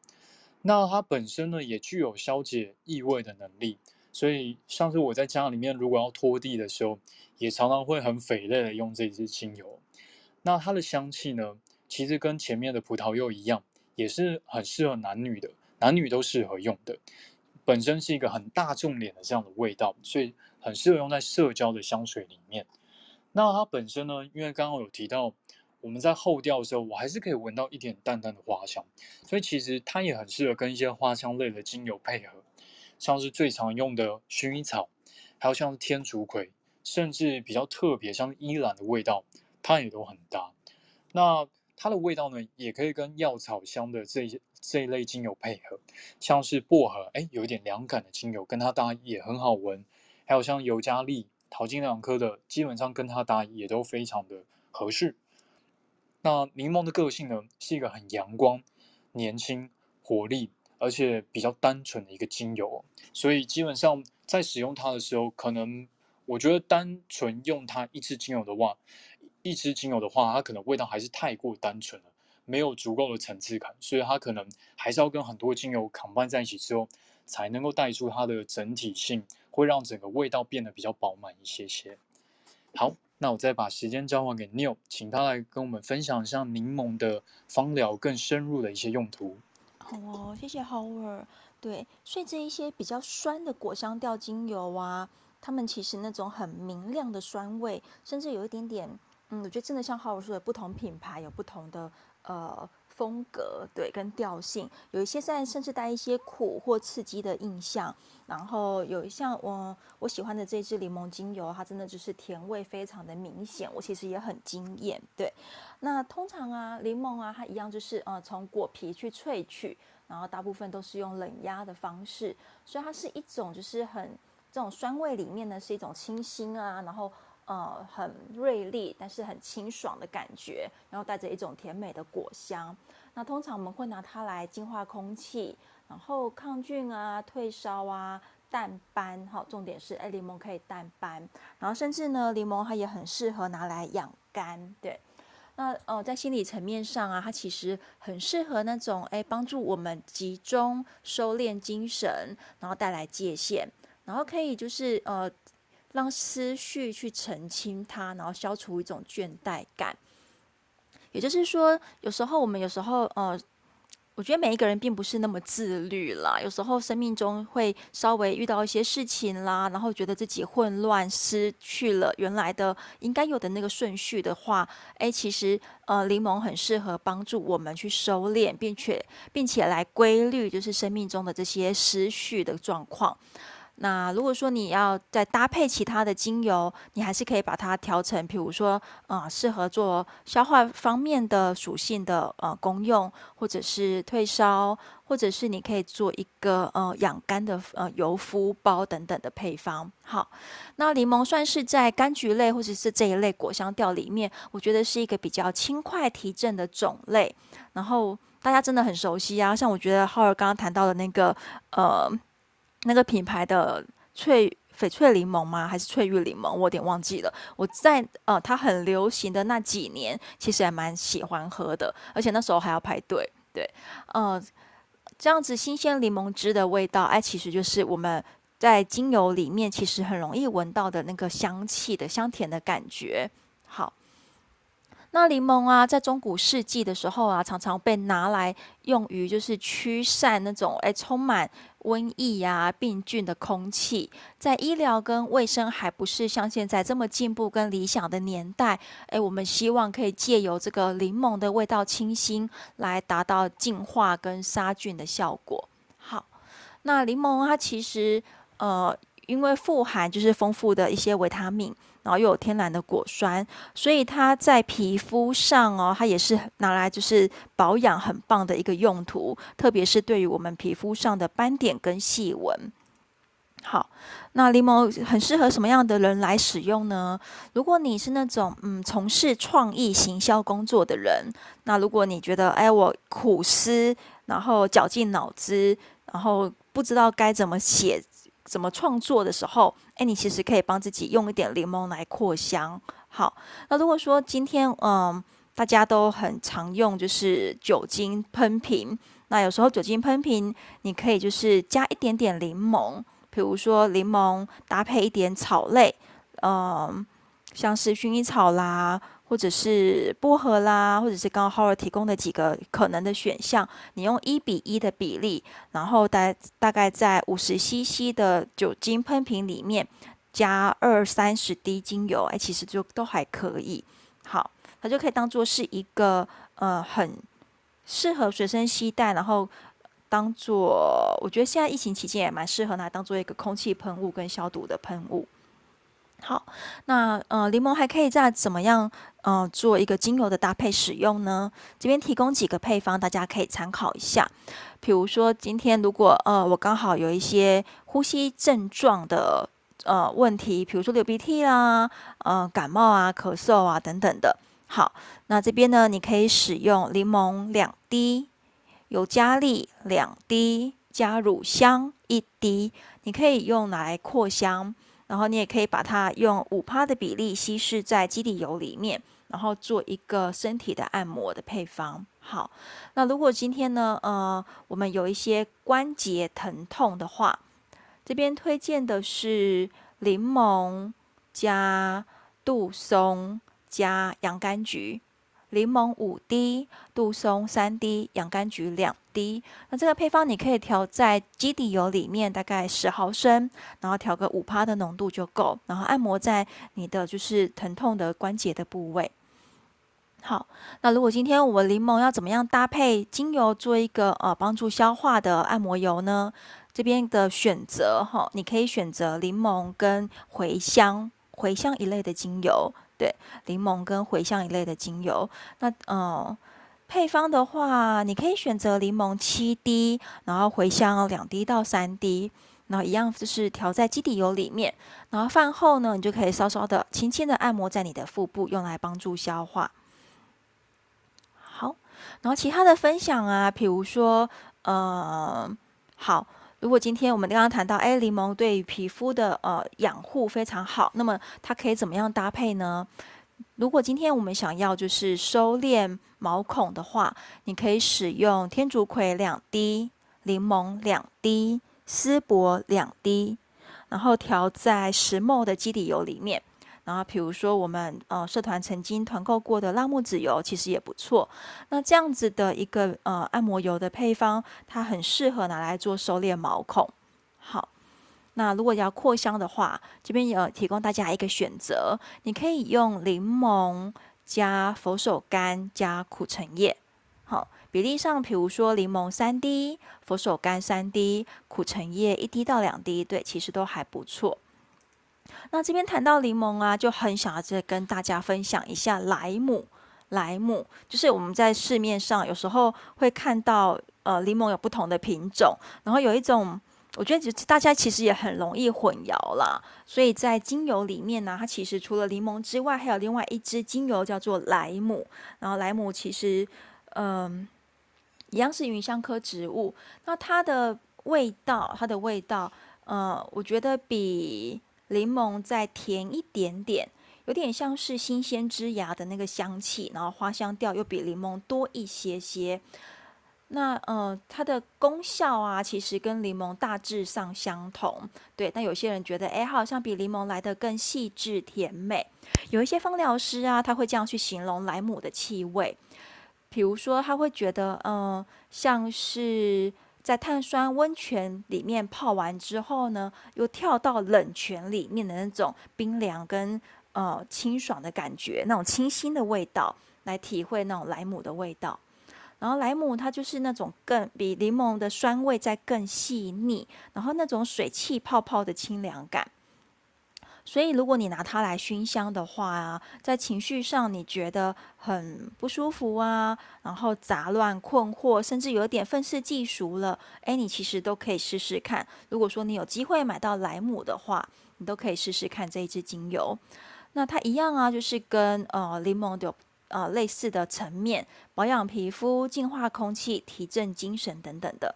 那它本身呢，也具有消解异味的能力，所以像是我在家里面如果要拖地的时候，也常常会很匪类的用这支精油。那它的香气呢，其实跟前面的葡萄柚一样，也是很适合男女的，男女都适合用的。本身是一个很大众脸的这样的味道，所以很适合用在社交的香水里面。那它本身呢，因为刚刚有提到，我们在后调的时候，我还是可以闻到一点淡淡的花香，所以其实它也很适合跟一些花香类的精油配合，像是最常用的薰衣草，还有像天竺葵，甚至比较特别像依兰的味道。它也都很搭，那它的味道呢，也可以跟药草香的这一这一类精油配合，像是薄荷，哎，有一点凉感的精油跟它搭也很好闻，还有像尤加利、淘金两科的，基本上跟它搭也都非常的合适。那柠檬的个性呢，是一个很阳光、年轻、活力，而且比较单纯的一个精油，所以基本上在使用它的时候，可能我觉得单纯用它一支精油的话。一支精油的话，它可能味道还是太过单纯了，没有足够的层次感，所以它可能还是要跟很多精油 combine 在一起之后，才能够带出它的整体性，会让整个味道变得比较饱满一些些。好，那我再把时间交还给 New，请他来跟我们分享一下柠檬的芳疗更深入的一些用途。好哦，谢谢 Howard。对，所以这一些比较酸的果香调精油啊，它们其实那种很明亮的酸味，甚至有一点点。嗯，我觉得真的像浩尔说的，不同品牌有不同的呃风格，对，跟调性，有一些在甚至带一些苦或刺激的印象，然后有一像我我喜欢的这支柠檬精油，它真的就是甜味非常的明显，我其实也很惊艳，对。那通常啊，柠檬啊，它一样就是呃从果皮去萃取，然后大部分都是用冷压的方式，所以它是一种就是很这种酸味里面呢是一种清新啊，然后。呃，很锐利，但是很清爽的感觉，然后带着一种甜美的果香。那通常我们会拿它来净化空气，然后抗菌啊、退烧啊、淡斑。好，重点是，哎，柠檬可以淡斑，然后甚至呢，柠檬它也很适合拿来养肝。对，那呃，在心理层面上啊，它其实很适合那种哎，帮助我们集中、收敛精神，然后带来界限，然后可以就是呃。让思绪去澄清它，然后消除一种倦怠感。也就是说，有时候我们有时候呃，我觉得每一个人并不是那么自律啦。有时候生命中会稍微遇到一些事情啦，然后觉得自己混乱，失去了原来的应该有的那个顺序的话，哎，其实呃，柠檬很适合帮助我们去收敛，并且并且来规律，就是生命中的这些思绪的状况。那如果说你要再搭配其他的精油，你还是可以把它调成，比如说，呃，适合做消化方面的属性的呃功用，或者是退烧，或者是你可以做一个呃养肝的呃油敷包等等的配方。好，那柠檬算是在柑橘类或者是这一类果香调里面，我觉得是一个比较轻快提振的种类。然后大家真的很熟悉啊，像我觉得浩儿刚刚谈到的那个呃。那个品牌的翠翡翠柠檬吗？还是翠玉柠檬？我有点忘记了。我在呃，它很流行的那几年，其实还蛮喜欢喝的，而且那时候还要排队。对，呃，这样子新鲜柠檬汁的味道，哎，其实就是我们在精油里面其实很容易闻到的那个香气的香甜的感觉。好。那柠檬啊，在中古世纪的时候啊，常常被拿来用于就是驱散那种诶充满瘟疫呀、病菌的空气。在医疗跟卫生还不是像现在这么进步跟理想的年代，诶，我们希望可以借由这个柠檬的味道清新，来达到净化跟杀菌的效果。好，那柠檬它其实呃，因为富含就是丰富的一些维他命。然后又有天然的果酸，所以它在皮肤上哦，它也是拿来就是保养很棒的一个用途，特别是对于我们皮肤上的斑点跟细纹。好，那柠檬很适合什么样的人来使用呢？如果你是那种嗯从事创意行销工作的人，那如果你觉得哎我苦思，然后绞尽脑汁，然后不知道该怎么写。怎么创作的时候，哎，你其实可以帮自己用一点柠檬来扩香。好，那如果说今天嗯大家都很常用就是酒精喷瓶，那有时候酒精喷瓶你可以就是加一点点柠檬，比如说柠檬搭配一点草类，嗯，像是薰衣草啦。或者是薄荷啦，或者是刚刚浩尔提供的几个可能的选项，你用一比一的比例，然后大大概在五十 CC 的酒精喷瓶里面加二三十滴精油，哎，其实就都还可以。好，它就可以当做是一个呃很适合随身携带，然后当做我觉得现在疫情期间也蛮适合拿当做一个空气喷雾跟消毒的喷雾。好，那呃，柠檬还可以再怎么样呃做一个精油的搭配使用呢？这边提供几个配方，大家可以参考一下。比如说，今天如果呃我刚好有一些呼吸症状的呃问题，比如说流鼻涕啦、呃感冒啊、咳嗽啊等等的。好，那这边呢，你可以使用柠檬两滴，尤加利两滴，加乳香一滴，你可以用来扩香。然后你也可以把它用五趴的比例稀释在基底油里面，然后做一个身体的按摩的配方。好，那如果今天呢，呃，我们有一些关节疼痛的话，这边推荐的是柠檬加杜松加洋甘菊。柠檬五滴，杜松三滴，洋甘菊两滴。那这个配方你可以调在基底油里面，大概十毫升，然后调个五趴的浓度就够。然后按摩在你的就是疼痛的关节的部位。好，那如果今天我柠檬要怎么样搭配精油做一个呃帮助消化的按摩油呢？这边的选择哈，你可以选择柠檬跟茴香、茴香一类的精油。对，柠檬跟茴香一类的精油，那嗯，配方的话，你可以选择柠檬七滴，然后茴香两滴到三滴，然后一样就是调在基底油里面，然后饭后呢，你就可以稍稍的、轻轻的按摩在你的腹部，用来帮助消化。好，然后其他的分享啊，比如说，嗯，好。如果今天我们刚刚谈到，哎，柠檬对于皮肤的呃养护非常好，那么它可以怎么样搭配呢？如果今天我们想要就是收敛毛孔的话，你可以使用天竺葵两滴、柠檬两滴、丝柏两滴，然后调在石墨的基底油里面。然后，比如说我们呃社团曾经团购过的辣木籽油，其实也不错。那这样子的一个呃按摩油的配方，它很适合拿来做收敛毛孔。好，那如果要扩香的话，这边有提供大家一个选择，你可以用柠檬加佛手柑加苦橙叶。好，比例上，比如说柠檬三滴，佛手柑三滴，苦橙叶一滴到两滴，对，其实都还不错。那这边谈到柠檬啊，就很想要再跟大家分享一下莱姆。莱姆就是我们在市面上有时候会看到，呃，柠檬有不同的品种，然后有一种，我觉得大家其实也很容易混淆啦。所以在精油里面呢，它其实除了柠檬之外，还有另外一支精油叫做莱姆。然后莱姆其实，嗯、一样是芸香科植物。那它的味道，它的味道，呃，我觉得比柠檬再甜一点点。有点像是新鲜枝芽的那个香气，然后花香调又比柠檬多一些些。那呃，它的功效啊，其实跟柠檬大致上相同。对，但有些人觉得，哎，好像比柠檬来的更细致甜美。有一些芳疗师啊，他会这样去形容莱姆的气味，比如说他会觉得，嗯、像是在碳酸温泉里面泡完之后呢，又跳到冷泉里面的那种冰凉跟。呃，清爽的感觉，那种清新的味道，来体会那种莱姆的味道。然后莱姆它就是那种更比柠檬的酸味再更细腻，然后那种水汽泡泡的清凉感。所以如果你拿它来熏香的话啊，在情绪上你觉得很不舒服啊，然后杂乱困惑，甚至有点愤世嫉俗了，哎，你其实都可以试试看。如果说你有机会买到莱姆的话，你都可以试试看这一支精油。那它一样啊，就是跟呃柠檬的呃类似的层面，保养皮肤、净化空气、提振精神等等的。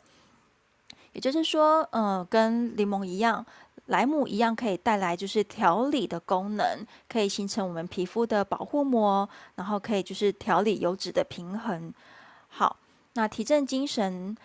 也就是说，呃，跟柠檬一样，莱姆一样可以带来就是调理的功能，可以形成我们皮肤的保护膜，然后可以就是调理油脂的平衡。好，那提振精神。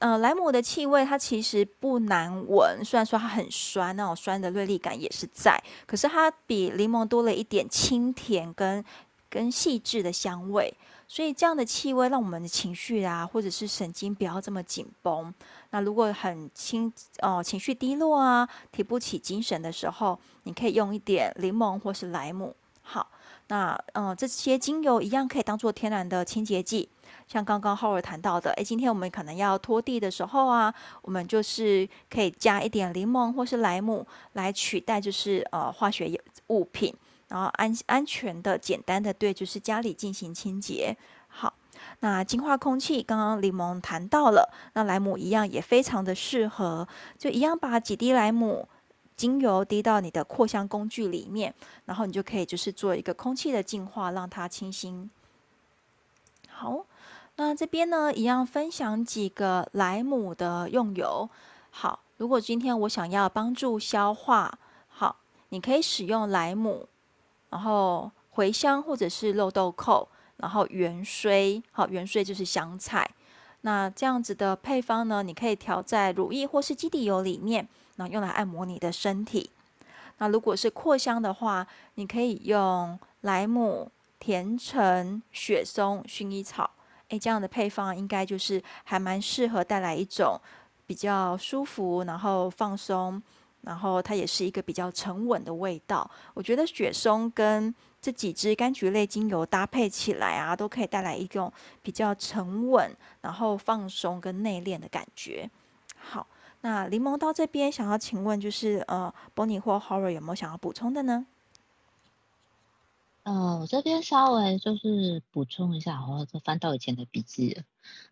呃，莱姆的气味它其实不难闻，虽然说它很酸，那种酸的锐利感也是在，可是它比柠檬多了一点清甜跟跟细致的香味，所以这样的气味让我们的情绪啊，或者是神经不要这么紧绷。那如果很轻哦、情绪低落啊，提不起精神的时候，你可以用一点柠檬或是莱姆。好，那嗯、这些精油一样可以当做天然的清洁剂。像刚刚后尾谈到的，诶，今天我们可能要拖地的时候啊，我们就是可以加一点柠檬或是莱姆来取代，就是呃化学物品，然后安安全的、简单的对，就是家里进行清洁。好，那净化空气，刚刚柠檬谈到了，那莱姆一样也非常的适合，就一样把几滴莱姆精油滴到你的扩香工具里面，然后你就可以就是做一个空气的净化，让它清新。好。那这边呢，一样分享几个莱姆的用油。好，如果今天我想要帮助消化，好，你可以使用莱姆，然后茴香或者是肉豆蔻，然后芫荽，好，芫荽就是香菜。那这样子的配方呢，你可以调在乳液或是基底油里面，然后用来按摩你的身体。那如果是扩香的话，你可以用莱姆、甜橙、雪松、薰衣草。诶，这样的配方应该就是还蛮适合带来一种比较舒服，然后放松，然后它也是一个比较沉稳的味道。我觉得雪松跟这几支柑橘类精油搭配起来啊，都可以带来一种比较沉稳，然后放松跟内敛的感觉。好，那柠檬到这边，想要请问就是呃，Bonnie 或 Horror 有没有想要补充的呢？呃，我这边稍微就是补充一下，我就翻到以前的笔记。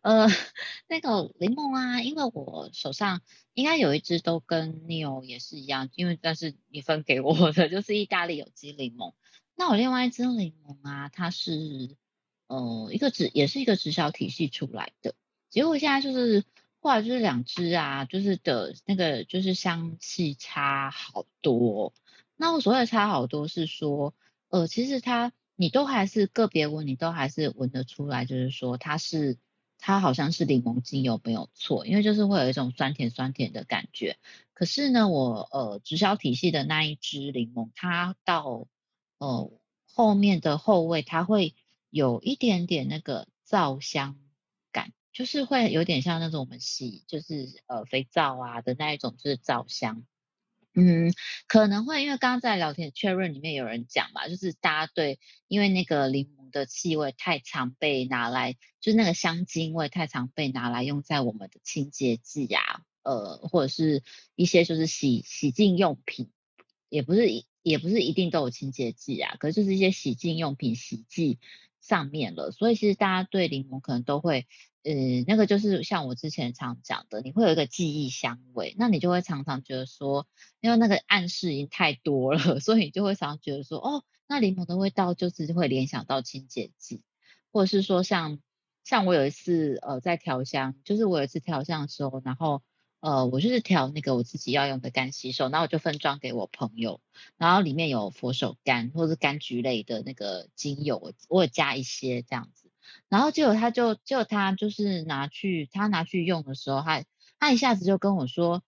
呃，那个柠檬啊，因为我手上应该有一支都跟 Neo 也是一样，因为但是你分给我的 就是意大利有机柠檬。那我另外一支柠檬啊，它是呃一个直也是一个直销体系出来的，结果现在就是后来就是两支啊，就是的那个就是香气差好多。那我所谓的差好多是说。呃，其实它你都还是个别闻，你都还是闻得出来，就是说它是它好像是柠檬精油没有错，因为就是会有一种酸甜酸甜的感觉。可是呢，我呃直销体系的那一支柠檬，它到呃后面的后味，它会有一点点那个皂香感，就是会有点像那种我们洗就是呃肥皂啊的那一种，就是皂香。嗯，可能会因为刚刚在聊天确认里面有人讲嘛，就是大家对，因为那个柠檬的气味太常被拿来，就是那个香精味太常被拿来用在我们的清洁剂呀，呃，或者是一些就是洗洗净用品，也不是也不是一定都有清洁剂啊，可是就是一些洗净用品、洗剂上面了，所以其实大家对柠檬可能都会。呃，那个就是像我之前常讲的，你会有一个记忆香味，那你就会常常觉得说，因为那个暗示已经太多了，所以你就会常常觉得说，哦，那柠檬的味道就是会联想到清洁剂，或者是说像像我有一次呃在调香，就是我有一次调香的时候，然后呃我就是调那个我自己要用的干洗手，然后我就分装给我朋友，然后里面有佛手柑或者是柑橘类的那个精油，我我有加一些这样子。然后结果他就就他就是拿去他拿去用的时候，他他一下子就跟我说，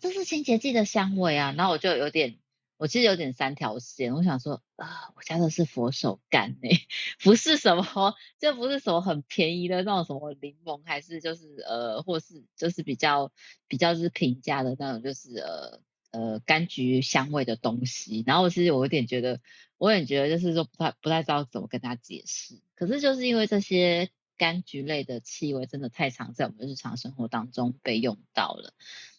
这是清洁剂的香味啊。然后我就有点，我其实有点三条线。我想说啊，我加的是佛手柑诶、不是什么，这不是什么很便宜的那种什么柠檬，还是就是呃，或是就是比较比较是平价的那种，就是呃。呃，柑橘香味的东西，然后其实我有点觉得，我也觉得就是说不太不太知道怎么跟他解释。可是就是因为这些柑橘类的气味真的太常在我们日常生活当中被用到了。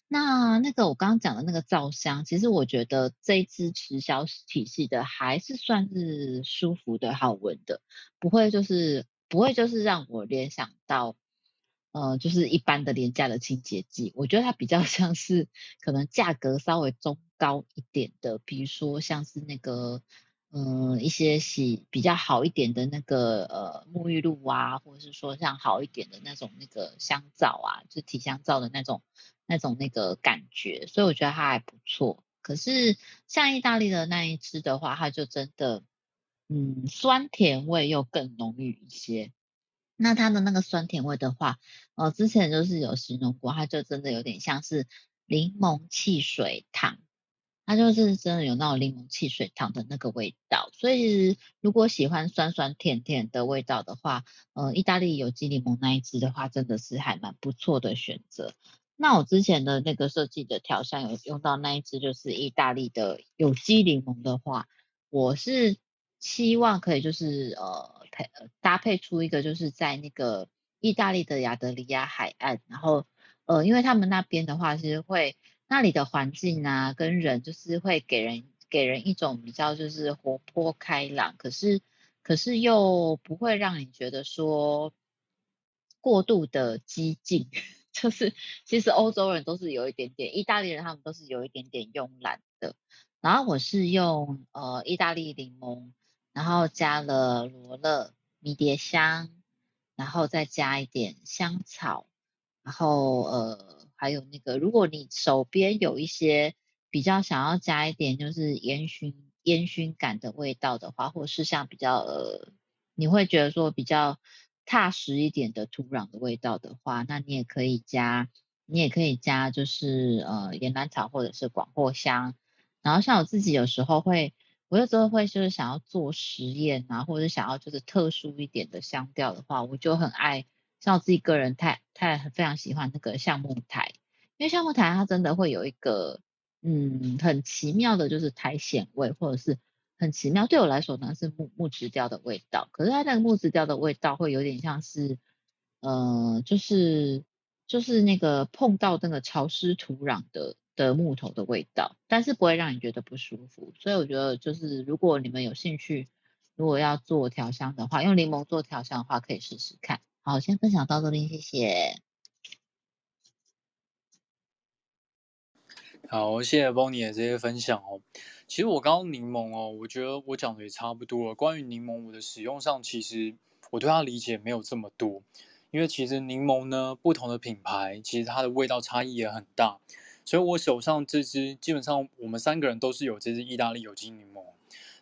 那那个我刚刚讲的那个皂香，其实我觉得这一支直销体系的还是算是舒服的、好闻的，不会就是不会就是让我联想到。呃，就是一般的廉价的清洁剂，我觉得它比较 像是可能价格稍微中高一点的，比如说像是那个，嗯、一些洗比较好一点的那个呃沐浴露啊，或者是说像好一点的那种那个香皂啊，就体香皂的那种那种那个感觉，所以我觉得它还不错。可是像意大利的那一支的话，它就真的，嗯，酸甜味又更浓郁一些。那它的那个酸甜味的话，呃，之前就是有形容过，它就真的有点像是柠檬汽水糖，它就是真的有那种柠檬汽水糖的那个味道。所以如果喜欢酸酸甜甜的味道的话，呃，意大利有机柠檬那一支的话，真的是还蛮不错的选择。那我之前的那个设计的调香有用到那一支，就是意大利的有机柠檬的话，我是希望可以就是呃。配搭配出一个，就是在那个意大利的亚得里亚海岸，然后呃，因为他们那边的话是会那里的环境啊，跟人就是会给人给人一种比较就是活泼开朗，可是可是又不会让你觉得说过度的激进，就是其实欧洲人都是有一点点，意大利人他们都是有一点点慵懒的，然后我是用呃意大利柠檬。然后加了罗勒、迷迭香，然后再加一点香草，然后呃还有那个，如果你手边有一些比较想要加一点就是烟熏烟熏感的味道的话，或是像比较呃你会觉得说比较踏实一点的土壤的味道的话，那你也可以加，你也可以加就是呃岩兰草或者是广藿香，然后像我自己有时候会。我有时候会就是想要做实验啊，或者想要就是特殊一点的香调的话，我就很爱，像我自己个人太太非常喜欢那个橡木苔，因为橡木苔它真的会有一个嗯很奇妙的就是苔藓味，或者是很奇妙对我来说呢是木木质调的味道，可是它那个木质调的味道会有点像是呃就是就是那个碰到那个潮湿土壤的。的木头的味道，但是不会让你觉得不舒服，所以我觉得就是如果你们有兴趣，如果要做调香的话，用柠檬做调香的话，可以试试看。好，先分享到这边，谢谢。好，谢谢 Bonnie 的这些分享哦。其实我刚刚柠檬哦，我觉得我讲的也差不多了。关于柠檬，我的使用上，其实我对它理解没有这么多，因为其实柠檬呢，不同的品牌，其实它的味道差异也很大。所以我手上这支，基本上我们三个人都是有这支意大利有机柠檬，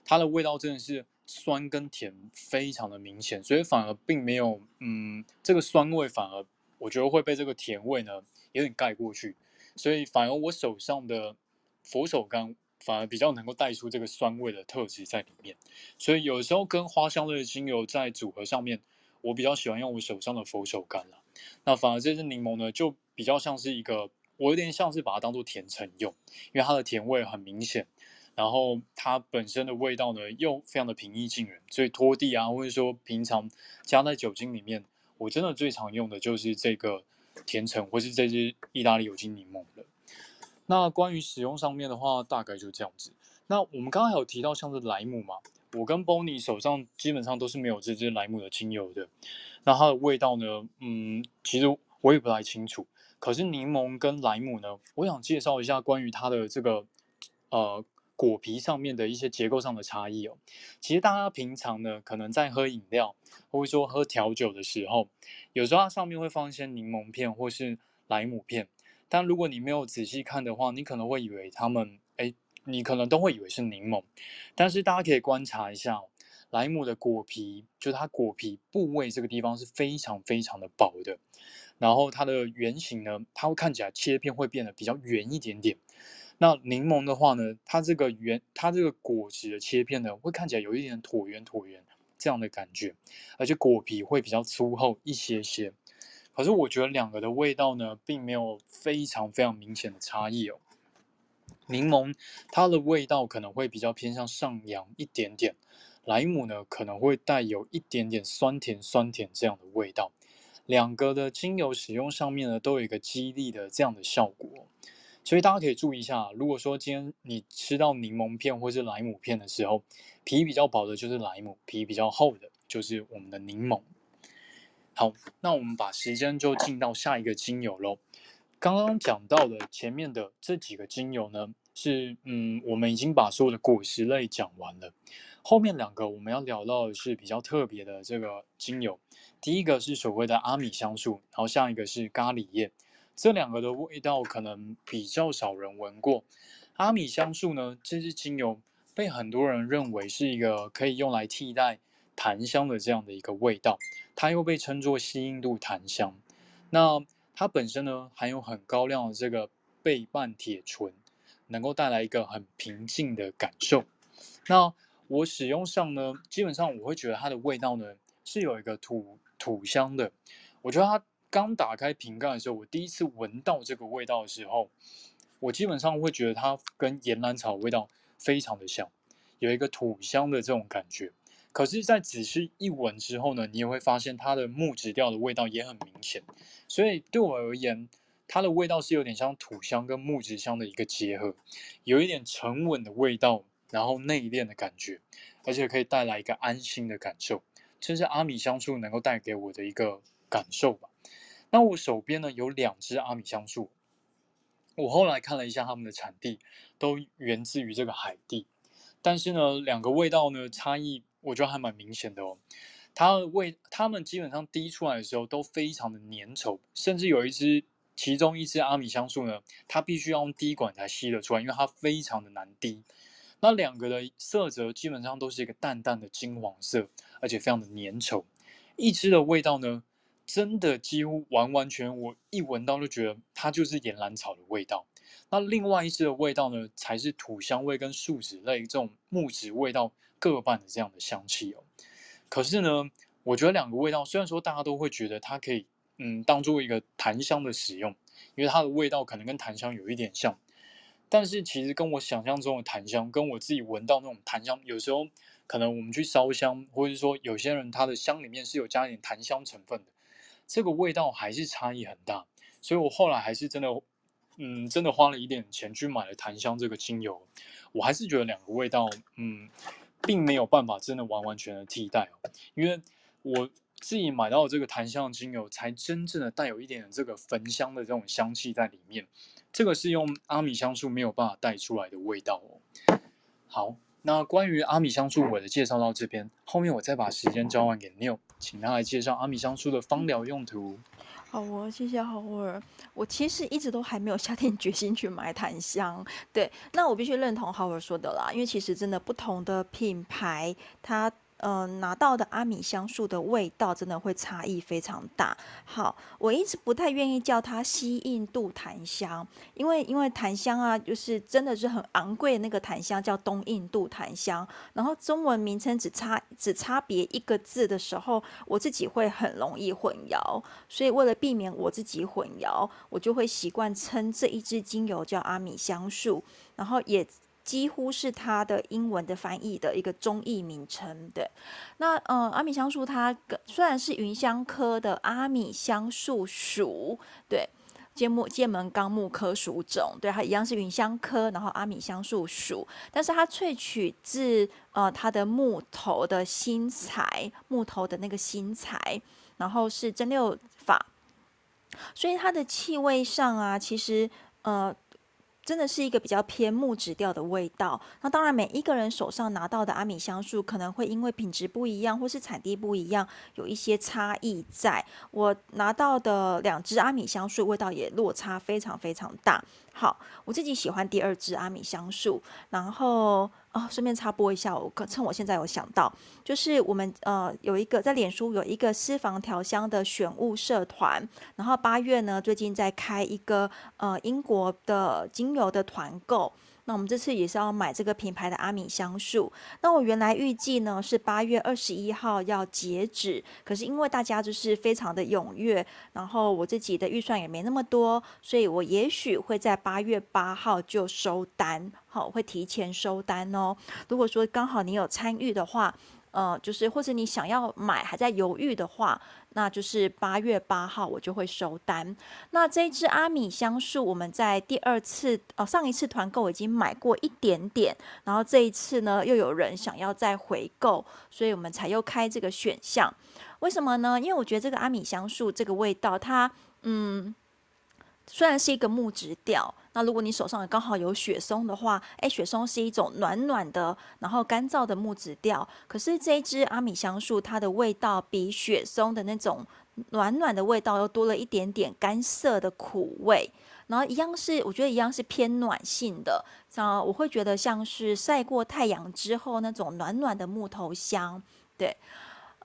它的味道真的是酸跟甜非常的明显，所以反而并没有，嗯，这个酸味反而我觉得会被这个甜味呢有点盖过去，所以反而我手上的佛手柑反而比较能够带出这个酸味的特质在里面，所以有时候跟花香类的精油在组合上面，我比较喜欢用我手上的佛手柑了，那反而这支柠檬呢就比较像是一个。我有点像是把它当做甜橙用，因为它的甜味很明显。然后它本身的味道呢又非常的平易近人，所以拖地啊，或者说平常加在酒精里面，我真的最常用的就是这个甜橙或是这支意大利有机柠檬的。那关于使用上面的话，大概就这样子。那我们刚刚有提到像是莱姆嘛，我跟 Bonnie 手上基本上都是没有这支莱姆的精油的。那它的味道呢，嗯，其实我也不太清楚。可是柠檬跟莱姆呢，我想介绍一下关于它的这个呃。果皮上面的一些结构上的差异哦，其实大家平常呢，可能在喝饮料或者说喝调酒的时候，有时候它上面会放一些柠檬片或是莱姆片，但如果你没有仔细看的话，你可能会以为它们，哎，你可能都会以为是柠檬，但是大家可以观察一下，莱姆的果皮，就它果皮部位这个地方是非常非常的薄的，然后它的圆形呢，它会看起来切片会变得比较圆一点点。那柠檬的话呢，它这个圆，它这个果实的切片呢，会看起来有一点椭圆椭圆这样的感觉，而且果皮会比较粗厚一些些。可是我觉得两个的味道呢，并没有非常非常明显的差异哦。柠檬它的味道可能会比较偏向上扬一点点，莱姆呢可能会带有一点点酸甜酸甜这样的味道。两个的精油使用上面呢，都有一个激励的这样的效果。所以大家可以注意一下，如果说今天你吃到柠檬片或是莱姆片的时候，皮比较薄的就是莱姆，皮比较厚的就是我们的柠檬。好，那我们把时间就进到下一个精油喽。刚刚讲到的前面的这几个精油呢，是嗯，我们已经把所有的果实类讲完了。后面两个我们要聊到的是比较特别的这个精油，第一个是所谓的阿米香树，然后下一个是咖喱叶。这两个的味道可能比较少人闻过。阿米香树呢，这支精油被很多人认为是一个可以用来替代檀香的这样的一个味道，它又被称作西印度檀香。那它本身呢，含有很高量的这个倍半萜醇，能够带来一个很平静的感受。那我使用上呢，基本上我会觉得它的味道呢，是有一个土土香的。我觉得它。刚打开瓶盖的时候，我第一次闻到这个味道的时候，我基本上会觉得它跟岩兰草味道非常的像，有一个土香的这种感觉。可是，在仔细一闻之后呢，你也会发现它的木质调的味道也很明显。所以对我而言，它的味道是有点像土香跟木质香的一个结合，有一点沉稳的味道，然后内敛的感觉，而且可以带来一个安心的感受。这是阿米香树能够带给我的一个感受吧。那我手边呢，有两支阿米香树，我后来看了一下它们的产地，都源自于这个海地，但是呢，两个味道呢差异，我觉得还蛮明显的哦。它的味，它们基本上滴出来的时候都非常的粘稠，甚至有一支，其中一支阿米香树呢，它必须要用滴管才吸得出来，因为它非常的难滴。那两个的色泽基本上都是一个淡淡的金黄色，而且非常的粘稠。一支的味道呢，真的几乎完完全，我一闻到就觉得它就是岩兰草的味道。那另外一支的味道呢，才是土香味跟树脂类这种木质味道各半的这样的香气哦。可是呢，我觉得两个味道虽然说大家都会觉得它可以嗯当做一个檀香的使用，因为它的味道可能跟檀香有一点像，但是其实跟我想象中的檀香，跟我自己闻到那种檀香，有时候可能我们去烧香，或者是说有些人他的香里面是有加一点檀香成分的。这个味道还是差异很大，所以我后来还是真的，嗯，真的花了一点钱去买了檀香这个精油。我还是觉得两个味道，嗯，并没有办法真的完完全的替代哦。因为我自己买到的这个檀香精油，才真正的带有一点这个焚香的这种香气在里面。这个是用阿米香树没有办法带出来的味道哦。好。那关于阿米香树，我的介绍到这边，后面我再把时间交还给 Neil，请他来介绍阿米香树的芳疗用途。好哦，谢谢浩尔。我其实一直都还没有下定决心去买檀香。对，那我必须认同浩尔说的啦，因为其实真的不同的品牌，它。嗯、呃，拿到的阿米香树的味道真的会差异非常大。好，我一直不太愿意叫它西印度檀香，因为因为檀香啊，就是真的是很昂贵的那个檀香叫东印度檀香，然后中文名称只差只差别一个字的时候，我自己会很容易混淆，所以为了避免我自己混淆，我就会习惯称这一支精油叫阿米香树，然后也。几乎是它的英文的翻译的一个中译名称。对，那呃，阿米香树它虽然是芸香科的阿米香树属，对。剑木剑门纲木科属种，对，它一样是芸香科，然后阿米香树属，但是它萃取自呃它的木头的新材，木头的那个新材，然后是蒸馏法，所以它的气味上啊，其实呃。真的是一个比较偏木质调的味道。那当然，每一个人手上拿到的阿米香树可能会因为品质不一样，或是产地不一样，有一些差异在。我拿到的两支阿米香树味道也落差非常非常大。好，我自己喜欢第二支阿米香树。然后哦，顺便插播一下，我可趁我现在有想到，就是我们呃有一个在脸书有一个私房调香的选物社团，然后八月呢最近在开一个呃英国的精油的团购。那我们这次也是要买这个品牌的阿米香树。那我原来预计呢是八月二十一号要截止，可是因为大家就是非常的踊跃，然后我自己的预算也没那么多，所以我也许会在八月八号就收单，好，会提前收单哦。如果说刚好你有参与的话。呃，就是或者你想要买还在犹豫的话，那就是八月八号我就会收单。那这一支阿米香树，我们在第二次呃上一次团购已经买过一点点，然后这一次呢又有人想要再回购，所以我们才又开这个选项。为什么呢？因为我觉得这个阿米香树这个味道，它嗯。虽然是一个木质调，那如果你手上刚好有雪松的话，诶，雪松是一种暖暖的，然后干燥的木质调。可是这一支阿米香树，它的味道比雪松的那种暖暖的味道又多了一点点干涩的苦味。然后一样是，我觉得一样是偏暖性的，像我会觉得像是晒过太阳之后那种暖暖的木头香，对。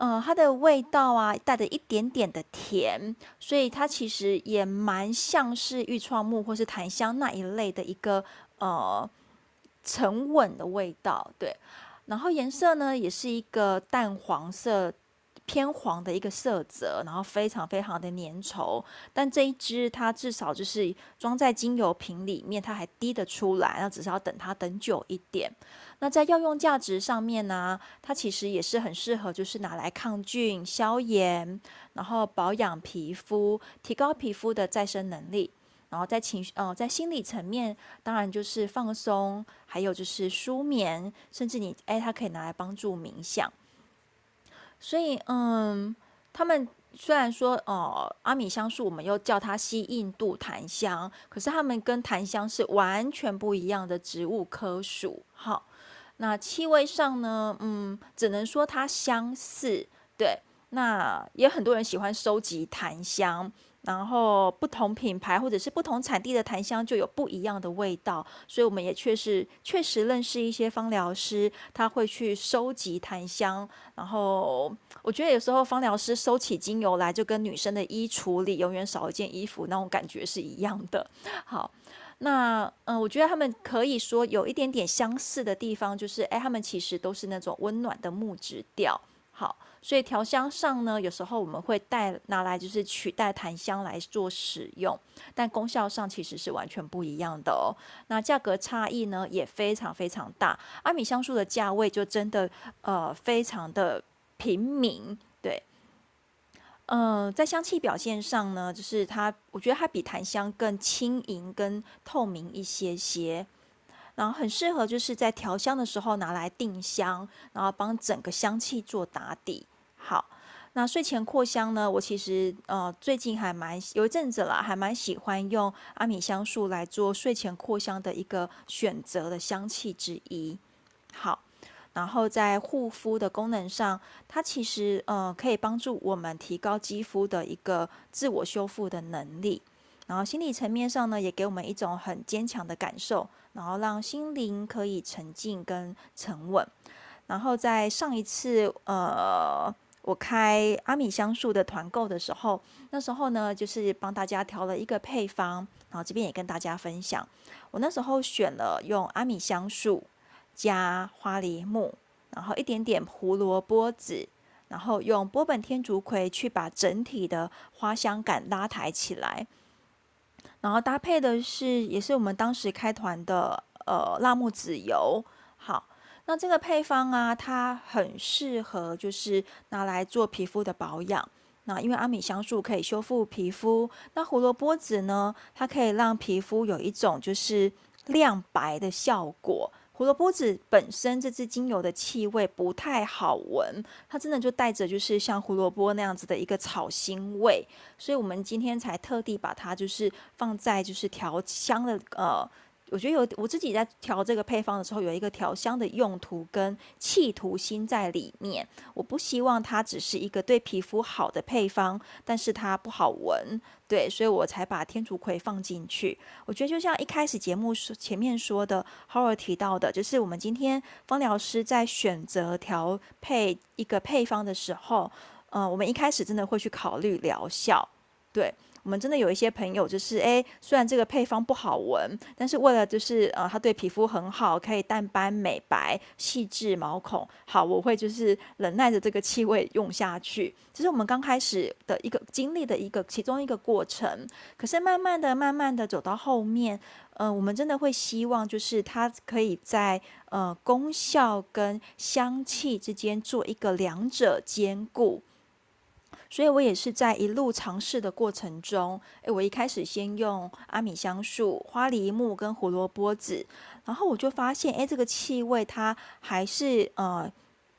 嗯、呃，它的味道啊，带着一点点的甜，所以它其实也蛮像是愈创木或是檀香那一类的一个呃沉稳的味道，对。然后颜色呢，也是一个淡黄色。偏黄的一个色泽，然后非常非常的粘稠，但这一支它至少就是装在精油瓶里面，它还滴得出来，那只是要等它等久一点。那在药用价值上面呢，它其实也是很适合，就是拿来抗菌、消炎，然后保养皮肤，提高皮肤的再生能力。然后在情绪，呃，在心理层面，当然就是放松，还有就是舒眠，甚至你，哎，它可以拿来帮助冥想。所以，嗯，他们虽然说，哦、阿米香树，我们又叫它西印度檀香，可是他们跟檀香是完全不一样的植物科属。好，那气味上呢，嗯，只能说它相似。对，那也很多人喜欢收集檀香。然后不同品牌或者是不同产地的檀香就有不一样的味道，所以我们也确实确实认识一些芳疗师，他会去收集檀香。然后我觉得有时候芳疗师收起精油来，就跟女生的衣橱里永远少一件衣服那种感觉是一样的。好，那嗯，我觉得他们可以说有一点点相似的地方，就是哎，他们其实都是那种温暖的木质调。好。所以调香上呢，有时候我们会带拿来就是取代檀香来做使用，但功效上其实是完全不一样的哦。那价格差异呢也非常非常大。阿米香树的价位就真的呃非常的平民，对。嗯、在香气表现上呢，就是它，我觉得它比檀香更轻盈、跟透明一些些，然后很适合就是在调香的时候拿来定香，然后帮整个香气做打底。好，那睡前扩香呢？我其实呃最近还蛮有一阵子了，还蛮喜欢用阿米香树来做睡前扩香的一个选择的香气之一。好，然后在护肤的功能上，它其实呃可以帮助我们提高肌肤的一个自我修复的能力。然后心理层面上呢，也给我们一种很坚强的感受，然后让心灵可以沉静跟沉稳。然后在上一次呃。我开阿米香树的团购的时候，那时候呢，就是帮大家调了一个配方，然后这边也跟大家分享。我那时候选了用阿米香树加花梨木，然后一点点胡萝卜籽，然后用波本天竺葵去把整体的花香感拉抬起来，然后搭配的是也是我们当时开团的呃辣木籽油。好，那这个配方啊，它很适合就是拿来做皮肤的保养。那因为阿米香树可以修复皮肤，那胡萝卜籽呢，它可以让皮肤有一种就是亮白的效果。胡萝卜籽本身这支精油的气味不太好闻，它真的就带着就是像胡萝卜那样子的一个草腥味，所以我们今天才特地把它就是放在就是调香的呃。我觉得有我自己在调这个配方的时候，有一个调香的用途跟企图心在里面。我不希望它只是一个对皮肤好的配方，但是它不好闻，对，所以我才把天竺葵放进去。我觉得就像一开始节目说前面说的，Howard 提到的，就是我们今天芳疗师在选择调配一个配方的时候，嗯、呃，我们一开始真的会去考虑疗效，对。我们真的有一些朋友，就是诶，虽然这个配方不好闻，但是为了就是呃，它对皮肤很好，可以淡斑美白、细致毛孔。好，我会就是忍耐着这个气味用下去。这是我们刚开始的一个经历的一个其中一个过程。可是慢慢的、慢慢的走到后面，呃，我们真的会希望就是它可以在呃功效跟香气之间做一个两者兼顾。所以我也是在一路尝试的过程中，诶，我一开始先用阿米香树、花梨木跟胡萝卜籽，然后我就发现，诶，这个气味它还是呃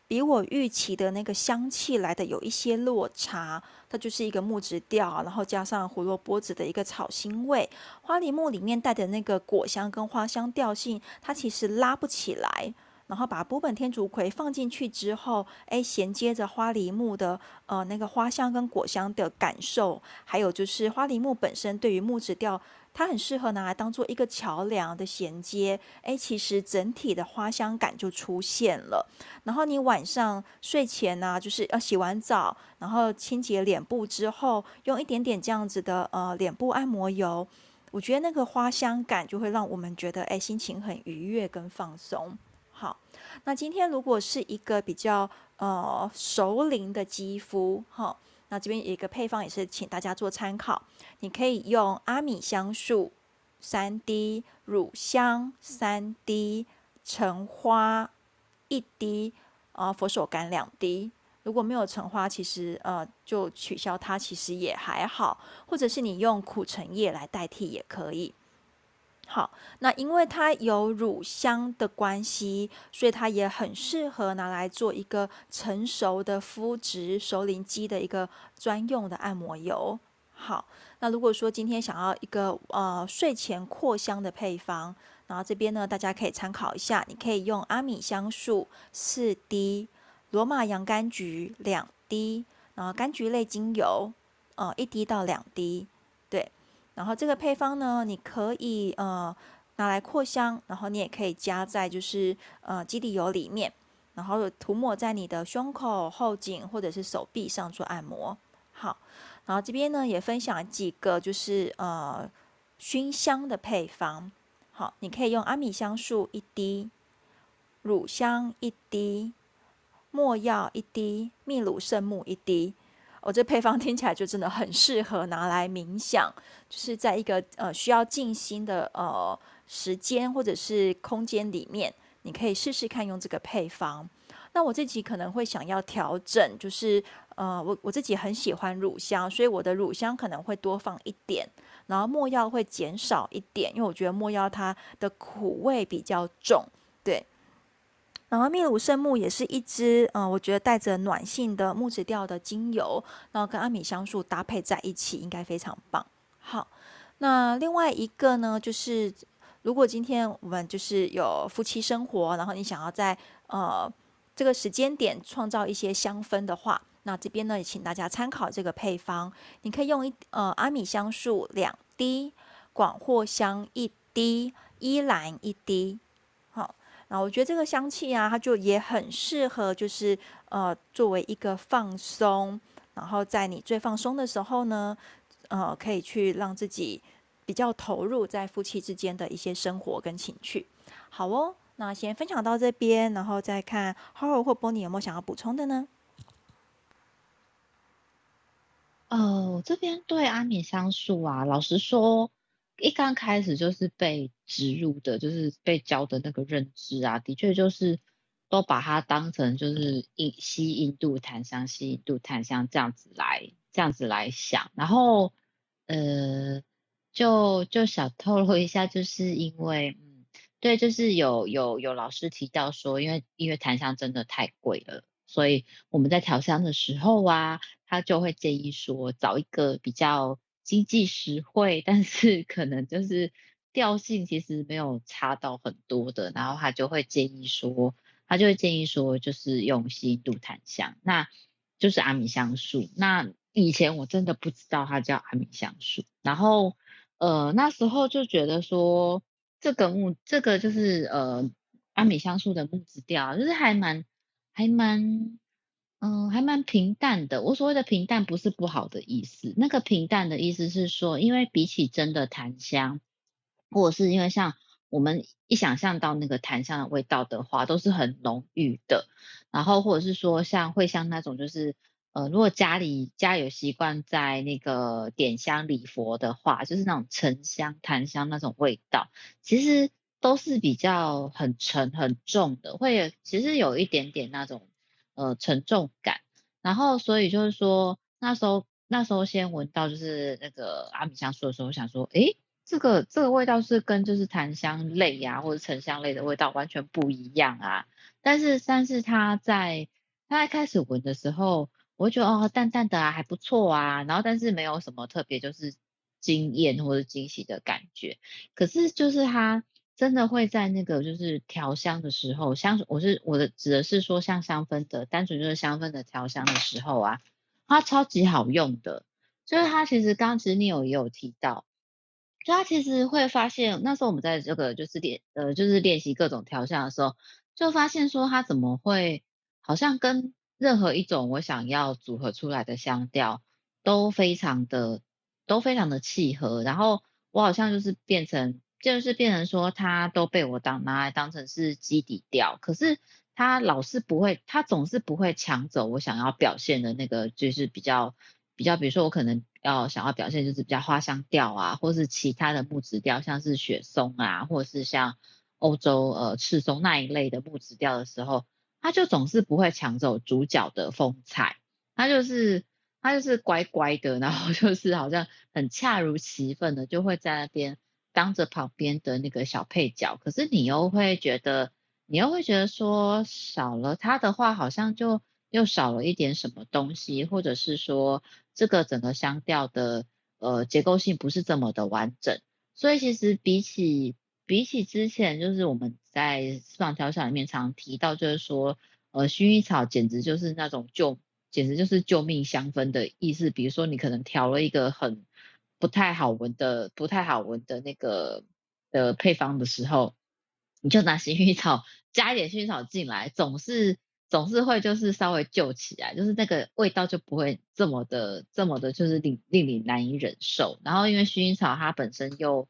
比我预期的那个香气来的有一些落差。它就是一个木质调，然后加上胡萝卜籽的一个草腥味，花梨木里面带的那个果香跟花香调性，它其实拉不起来。然后把波本天竺葵放进去之后，哎，衔接着花梨木的呃那个花香跟果香的感受，还有就是花梨木本身对于木质调，它很适合拿来当做一个桥梁的衔接。哎，其实整体的花香感就出现了。然后你晚上睡前呢、啊，就是要洗完澡，然后清洁脸部之后，用一点点这样子的呃脸部按摩油，我觉得那个花香感就会让我们觉得哎心情很愉悦跟放松。那今天如果是一个比较呃熟龄的肌肤，哈，那这边有一个配方也是请大家做参考，你可以用阿米香树三滴、乳香三滴、橙花一滴，啊，佛手柑两滴。如果没有橙花，其实呃就取消它，其实也还好，或者是你用苦橙叶来代替也可以。好，那因为它有乳香的关系，所以它也很适合拿来做一个成熟的肤质熟龄肌的一个专用的按摩油。好，那如果说今天想要一个呃睡前扩香的配方，然后这边呢大家可以参考一下，你可以用阿米香树四滴，罗马洋甘菊两滴，然后柑橘类精油呃一滴到两滴，然后这个配方呢，你可以呃拿来扩香，然后你也可以加在就是呃基底油里面，然后涂抹在你的胸口、后颈或者是手臂上做按摩。好，然后这边呢也分享几个就是呃熏香的配方。好，你可以用阿米香树一滴，乳香一滴，没药一滴，秘鲁圣木一滴。我、哦、这配方听起来就真的很适合拿来冥想，就是在一个呃需要静心的呃时间或者是空间里面，你可以试试看用这个配方。那我自己可能会想要调整，就是呃我我自己很喜欢乳香，所以我的乳香可能会多放一点，然后没药会减少一点，因为我觉得没药它的苦味比较重，对。然后秘鲁圣木也是一支，嗯，我觉得带着暖性的木质调的精油，然后跟阿米香树搭配在一起，应该非常棒。好，那另外一个呢，就是如果今天我们就是有夫妻生活，然后你想要在呃这个时间点创造一些香氛的话，那这边呢也请大家参考这个配方，你可以用一呃阿米香树两滴，广藿香一滴，依兰一滴。那，我觉得这个香气啊，它就也很适合，就是呃，作为一个放松，然后在你最放松的时候呢，呃，可以去让自己比较投入在夫妻之间的一些生活跟情趣。好哦，那先分享到这边，然后再看 Howard 或 Bonnie 有没有想要补充的呢？哦，这边对阿米香素啊，老实说，一刚开始就是被植入的，就是被教的那个认知啊，的确就是都把它当成就是印西印度檀香，西印度檀香这样子来这样子来想，然后呃，就就想透露一下，就是因为嗯，对，就是有有有老师提到说，因为因为檀香真的太贵了，所以我们在调香的时候啊，他就会建议说找一个比较。经济实惠，但是可能就是调性其实没有差到很多的，然后他就会建议说，他就会建议说，就是用西度檀香，那就是阿米香树。那以前我真的不知道它叫阿米香树，然后呃那时候就觉得说，这个木这个就是呃阿米香树的木质调，就是还蛮还蛮。嗯，还蛮平淡的。我所谓的平淡不是不好的意思，那个平淡的意思是说，因为比起真的檀香，或者是因为像我们一想象到那个檀香的味道的话，都是很浓郁的。然后或者是说像会像那种就是，呃，如果家里家有习惯在那个点香礼佛的话，就是那种沉香檀香那种味道，其实都是比较很沉很重的，会其实有一点点那种。呃，沉重感，然后所以就是说，那时候那时候先闻到就是那个阿米香树的时候，我想说，诶，这个这个味道是跟就是檀香类呀、啊、或者沉香类的味道完全不一样啊。但是但是它在它在开始闻的时候，我觉得哦，淡淡的啊，还不错啊。然后但是没有什么特别就是惊艳或者惊喜的感觉。可是就是它。真的会在那个就是调香的时候，香我是我的指的是说像香氛的，单纯就是香氛的调香的时候啊，它超级好用的。就是它其实刚刚其实你有也有提到，就它其实会发现那时候我们在这个就是练呃就是练习各种调香的时候，就发现说它怎么会好像跟任何一种我想要组合出来的香调都非常的都非常的契合，然后我好像就是变成。就是变成说，他都被我当拿来当成是基底调，可是他老是不会，他总是不会抢走我想要表现的那个，就是比较比较，比如说我可能要想要表现就是比较花香调啊，或是其他的木质调，像是雪松啊，或是像欧洲呃赤松那一类的木质调的时候，他就总是不会抢走主角的风采，他就是他就是乖乖的，然后就是好像很恰如其分的就会在那边。当着旁边的那个小配角，可是你又会觉得，你又会觉得说少了他的话，好像就又少了一点什么东西，或者是说这个整个香调的呃结构性不是这么的完整。所以其实比起比起之前，就是我们在私房调香里面常提到，就是说呃薰衣草简直就是那种救，简直就是救命香氛的意思。比如说你可能调了一个很。不太好闻的，不太好闻的那个的配方的时候，你就拿薰衣草加一点薰衣草进来，总是总是会就是稍微救起来，就是那个味道就不会这么的这么的，就是令令你难以忍受。然后因为薰衣草它本身又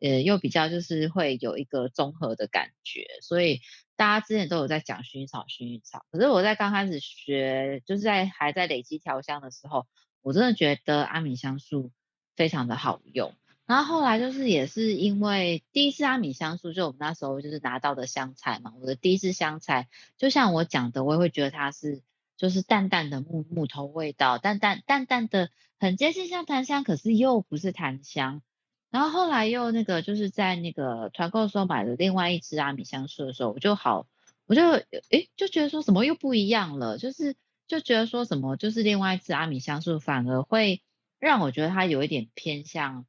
呃又比较就是会有一个综合的感觉，所以大家之前都有在讲薰衣草薰衣草。可是我在刚开始学，就是在还在累积调香的时候，我真的觉得阿米香素。非常的好用，然后后来就是也是因为第一支阿米香树，就我们那时候就是拿到的香材嘛，我的第一支香材，就像我讲的，我也会觉得它是就是淡淡的木木头味道，淡淡淡淡的很接近像檀香，可是又不是檀香。然后后来又那个就是在那个团购的时候买的另外一支阿米香树的时候，我就好，我就诶就觉得说什么又不一样了，就是就觉得说什么就是另外一支阿米香树反而会。让我觉得它有一点偏向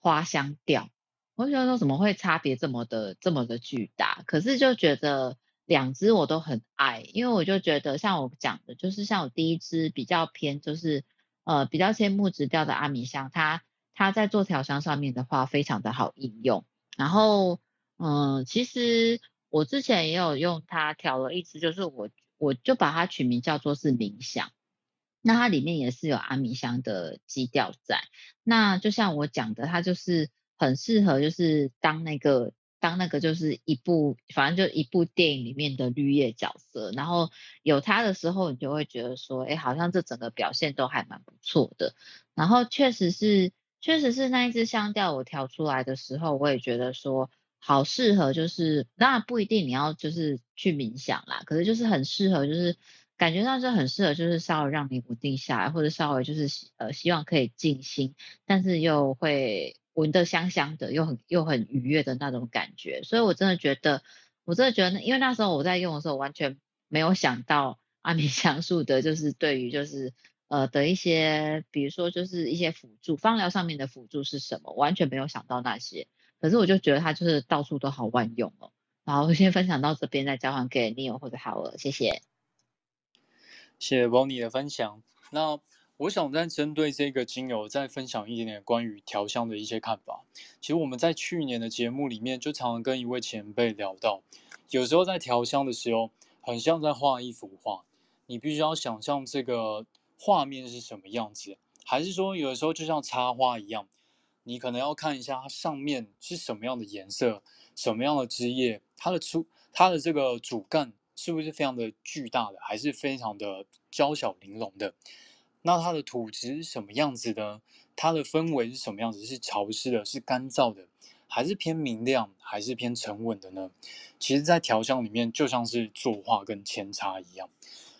花香调，我觉得说怎么会差别这么的这么的巨大？可是就觉得两支我都很爱，因为我就觉得像我讲的，就是像我第一支比较偏就是呃比较偏木质调的阿米香，它它在做调香上面的话非常的好应用。然后嗯、其实我之前也有用它调了一支，就是我我就把它取名叫做是冥想。那它里面也是有阿米香的基调在，那就像我讲的，它就是很适合，就是当那个当那个就是一部，反正就一部电影里面的绿叶角色，然后有它的时候，你就会觉得说，哎，好像这整个表现都还蛮不错的。然后确实是确实是那一支香调，我调出来的时候，我也觉得说好适合，就是当然不一定你要就是去冥想啦，可是就是很适合，就是感觉上是很适合，就是稍微让你稳定下来，或者稍微就是呃希望可以静心，但是又会闻得香香的，又很又很愉悦的那种感觉。所以我真的觉得，我真的觉得，因为那时候我在用的时候，完全没有想到 阿米香素的，就是对于就是。呃的一些，比如说就是一些辅助，芳疗上面的辅助是什么？完全没有想到那些，可是我就觉得它就是到处都好万用哦。然后我先分享到这边，再交还给 Neil 或者好了，谢谢。谢谢 Bonnie 的分享。那我想再针对这个精油再分享一点点关于调香的一些看法。其实我们在去年的节目里面就常常跟一位前辈聊到，有时候在调香的时候，很像在画一幅画，你必须要想象这个。画面是什么样子？还是说有的时候就像插花一样，你可能要看一下它上面是什么样的颜色，什么样的枝叶，它的出它的这个主干是不是非常的巨大的，还是非常的娇小玲珑的？那它的土质是什么样子的？它的氛围是什么样子？是潮湿的，是干燥的，还是偏明亮，还是偏沉稳的呢？其实，在调香里面就像是作画跟扦插一样。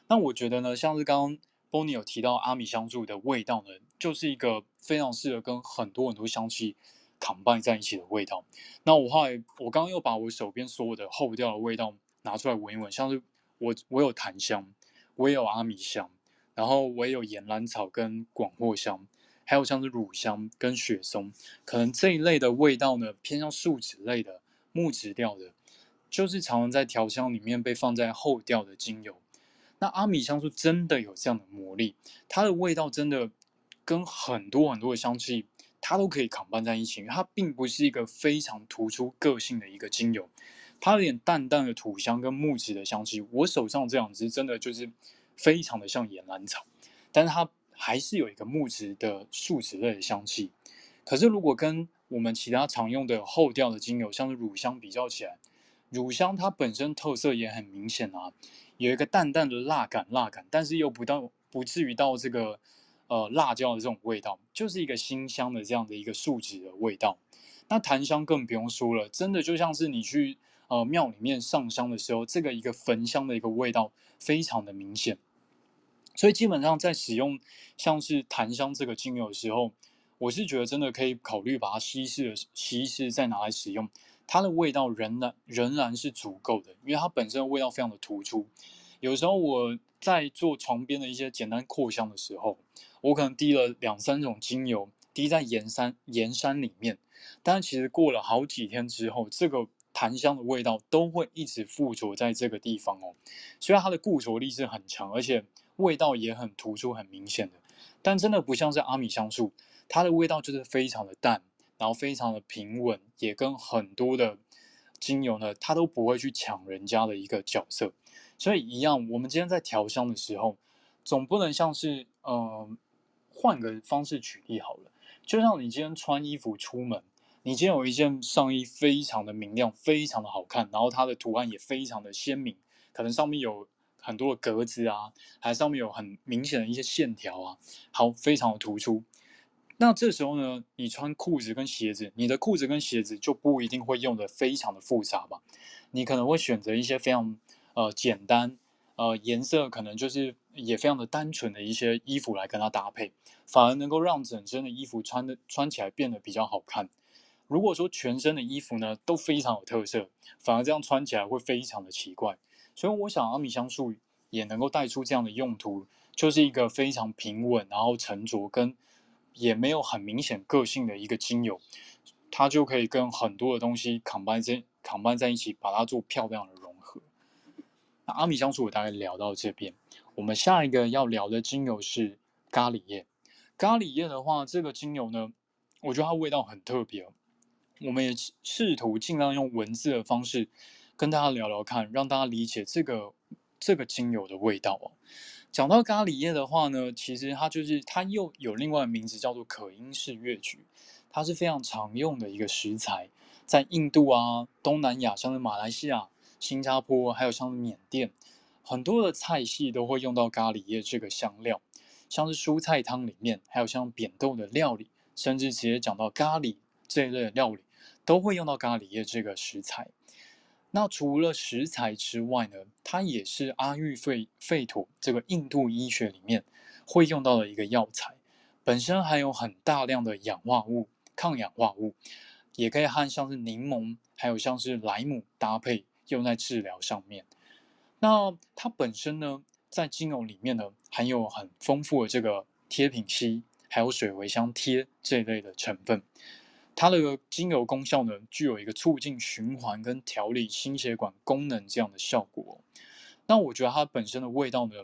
那我觉得呢，像是刚刚。Bonnie 有提到阿米香柱的味道呢，就是一个非常适合跟很多很多香气躺拌在一起的味道。那我后来，我刚刚又把我手边所有的后调的味道拿出来闻一闻，像是我我有檀香，我也有阿米香，然后我也有岩兰草跟广藿香，还有像是乳香跟雪松，可能这一类的味道呢，偏向树脂类的木质调的，就是常常在调香里面被放在后调的精油。那阿米香是真的有这样的魔力，它的味道真的跟很多很多的香气，它都可以扛伴在一起。它并不是一个非常突出个性的一个精油，它有点淡淡的土香跟木质的香气。我手上这两支真的就是非常的像岩兰草，但是它还是有一个木质的树脂类的香气。可是如果跟我们其他常用的后调的精油，像是乳香比较起来，乳香它本身特色也很明显啊。有一个淡淡的辣感，辣感，但是又不到不至于到这个呃辣椒的这种味道，就是一个辛香的这样的一个树脂的味道。那檀香更不用说了，真的就像是你去呃庙里面上香的时候，这个一个焚香的一个味道非常的明显。所以基本上在使用像是檀香这个精油的时候，我是觉得真的可以考虑把它稀释的稀释再拿来使用。它的味道仍然仍然是足够的，因为它本身的味道非常的突出。有时候我在做床边的一些简单扩香的时候，我可能滴了两三种精油，滴在岩山岩山里面，但其实过了好几天之后，这个檀香的味道都会一直附着在这个地方哦。虽然它的固着力是很强，而且味道也很突出、很明显的，但真的不像是阿米香树，它的味道就是非常的淡。然后非常的平稳，也跟很多的精油呢，它都不会去抢人家的一个角色。所以一样，我们今天在调香的时候，总不能像是，嗯、呃，换个方式举例好了。就像你今天穿衣服出门，你今天有一件上衣非常的明亮，非常的好看，然后它的图案也非常的鲜明，可能上面有很多的格子啊，还上面有很明显的一些线条啊，好，非常的突出。那这时候呢，你穿裤子跟鞋子，你的裤子跟鞋子就不一定会用的非常的复杂吧？你可能会选择一些非常呃简单，呃颜色可能就是也非常的单纯的一些衣服来跟它搭配，反而能够让整身的衣服穿的穿起来变得比较好看。如果说全身的衣服呢都非常有特色，反而这样穿起来会非常的奇怪。所以我想阿米香树也能够带出这样的用途，就是一个非常平稳，然后沉着跟。也没有很明显个性的一个精油，它就可以跟很多的东西 combine 在 combine 在一起，把它做漂亮的融合。那阿米香树我大概聊到这边，我们下一个要聊的精油是咖喱叶。咖喱叶的话，这个精油呢，我觉得它味道很特别。我们也试图尽量用文字的方式跟大家聊聊看，让大家理解这个这个精油的味道哦。讲到咖喱叶的话呢，其实它就是它又有另外的名字叫做可因式越橘，它是非常常用的一个食材，在印度啊、东南亚，像是马来西亚、新加坡，还有像缅甸，很多的菜系都会用到咖喱叶这个香料，像是蔬菜汤里面，还有像扁豆的料理，甚至直接讲到咖喱这一类的料理，都会用到咖喱叶这个食材。那除了食材之外呢，它也是阿育吠吠陀这个印度医学里面会用到的一个药材，本身含有很大量的氧化物、抗氧化物，也可以和像是柠檬还有像是莱姆搭配用在治疗上面。那它本身呢，在精油里面呢，含有很丰富的这个贴品烯，还有水茴香贴这一类的成分。它的精油功效呢，具有一个促进循环跟调理心血管功能这样的效果。那我觉得它本身的味道呢，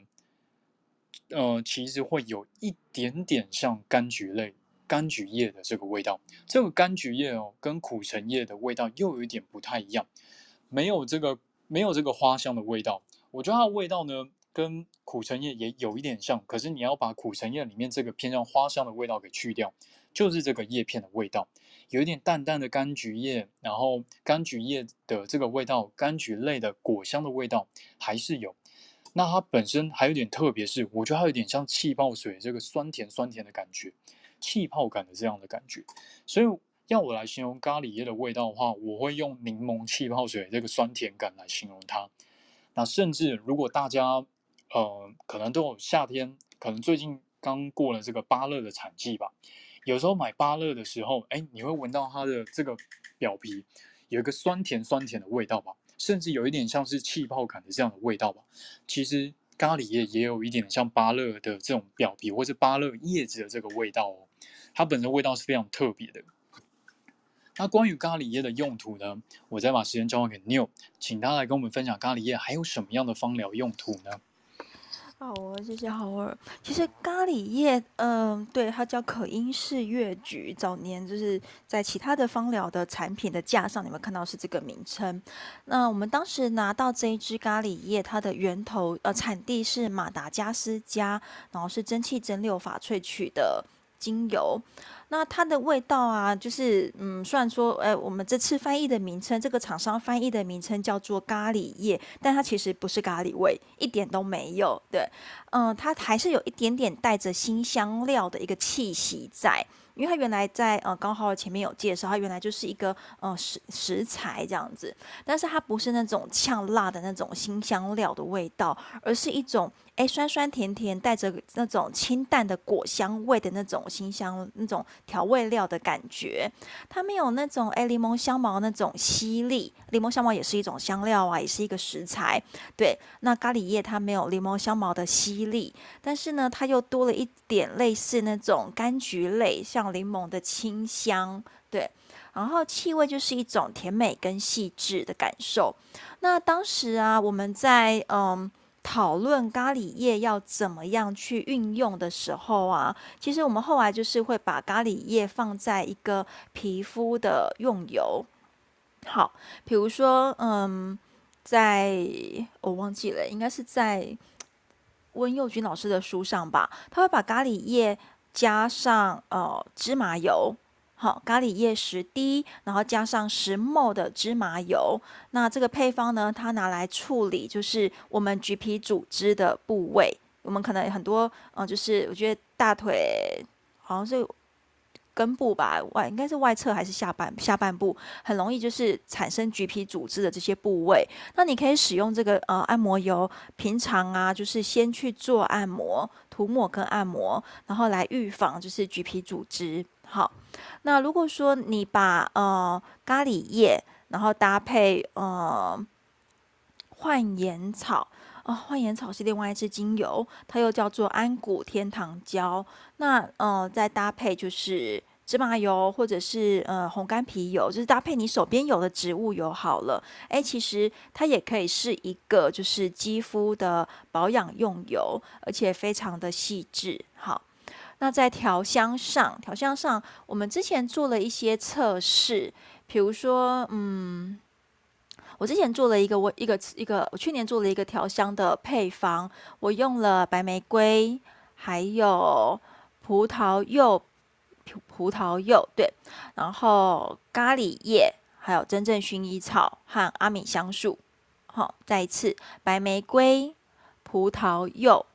呃，其实会有一点点像柑橘类、柑橘叶的这个味道。这个柑橘叶哦，跟苦橙叶的味道又有一点不太一样，没有这个没有这个花香的味道。我觉得它的味道呢，跟苦橙叶也有一点像，可是你要把苦橙叶里面这个偏向花香的味道给去掉，就是这个叶片的味道。有一点淡淡的柑橘叶，然后柑橘叶的这个味道，柑橘类的果香的味道还是有。那它本身还有点特别，是我觉得它有点像气泡水这个酸甜酸甜的感觉，气泡感的这样的感觉。所以要我来形容咖喱叶的味道的话，我会用柠檬气泡水这个酸甜感来形容它。那甚至如果大家呃可能都有夏天，可能最近刚过了这个芭乐的产季吧。有时候买芭乐的时候，哎，你会闻到它的这个表皮有一个酸甜酸甜的味道吧，甚至有一点像是气泡感的这样的味道吧。其实咖喱叶也有一点像芭乐的这种表皮，或是芭乐叶子的这个味道哦。它本身味道是非常特别的。那关于咖喱叶的用途呢，我再把时间交还给 Neil，请他来跟我们分享咖喱叶还有什么样的芳疗用途呢？好哦，谢谢豪尔。其实咖喱叶，嗯，对，它叫可因式月菊。早年就是在其他的芳疗的产品的架上，你们看到是这个名称。那我们当时拿到这一支咖喱叶，它的源头呃产地是马达加斯加，然后是蒸汽蒸馏法萃取的精油。那它的味道啊，就是嗯，虽然说，哎，我们这次翻译的名称，这个厂商翻译的名称叫做咖喱叶，但它其实不是咖喱味，一点都没有。对，嗯，它还是有一点点带着辛香料的一个气息在。因为它原来在呃，刚好前面有介绍，它原来就是一个呃食食材这样子，但是它不是那种呛辣的那种辛香料的味道，而是一种哎酸酸甜甜带着那种清淡的果香味的那种辛香那种调味料的感觉，它没有那种哎柠檬香茅那种犀利，柠檬香茅也是一种香料啊，也是一个食材，对，那咖喱叶它没有柠檬香茅的犀利，但是呢，它又多了一点类似那种柑橘类像。柠檬的清香，对，然后气味就是一种甜美跟细致的感受。那当时啊，我们在嗯讨论咖喱叶要怎么样去运用的时候啊，其实我们后来就是会把咖喱叶放在一个皮肤的用油。好，比如说嗯，在我忘记了，应该是在温佑君老师的书上吧，他会把咖喱叶。加上呃芝麻油，好，咖喱叶十滴，然后加上十 ml 的芝麻油。那这个配方呢，它拿来处理就是我们橘皮组织的部位。我们可能很多，嗯、呃，就是我觉得大腿好像是。根部吧，外应该是外侧还是下半下半部，很容易就是产生橘皮组织的这些部位。那你可以使用这个呃按摩油，平常啊就是先去做按摩、涂抹跟按摩，然后来预防就是橘皮组织。好，那如果说你把呃咖喱叶，然后搭配呃幻颜草啊，幻颜草是另外一支精油，它又叫做安谷天堂胶。那呃再搭配就是。芝麻油或者是呃红干皮油，就是搭配你手边有的植物油好了。哎，其实它也可以是一个就是肌肤的保养用油，而且非常的细致。好，那在调香上，调香上我们之前做了一些测试，比如说，嗯，我之前做了一个我一个一个，我去年做了一个调香的配方，我用了白玫瑰，还有葡萄柚。葡萄柚对，然后咖喱叶，还有真正薰衣草和阿米香树。好，再一次，白玫瑰、葡萄柚、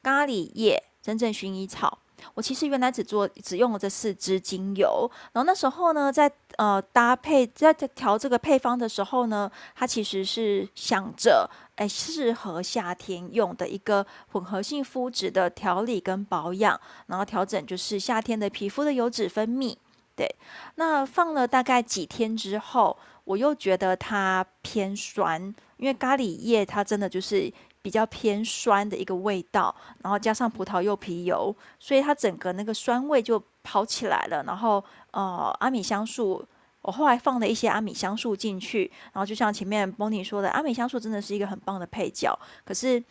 咖喱叶、真正薰衣草。我其实原来只做只用了这四支精油，然后那时候呢，在呃搭配在调这个配方的时候呢，它其实是想着哎适合夏天用的一个混合性肤质的调理跟保养，然后调整就是夏天的皮肤的油脂分泌。对，那放了大概几天之后，我又觉得它偏酸，因为咖喱叶它真的就是。比较偏酸的一个味道，然后加上葡萄柚皮油，所以它整个那个酸味就跑起来了。然后呃，阿米香素，我后来放了一些阿米香素进去，然后就像前面 Bonnie 说的，阿米香素真的是一个很棒的配角。可是，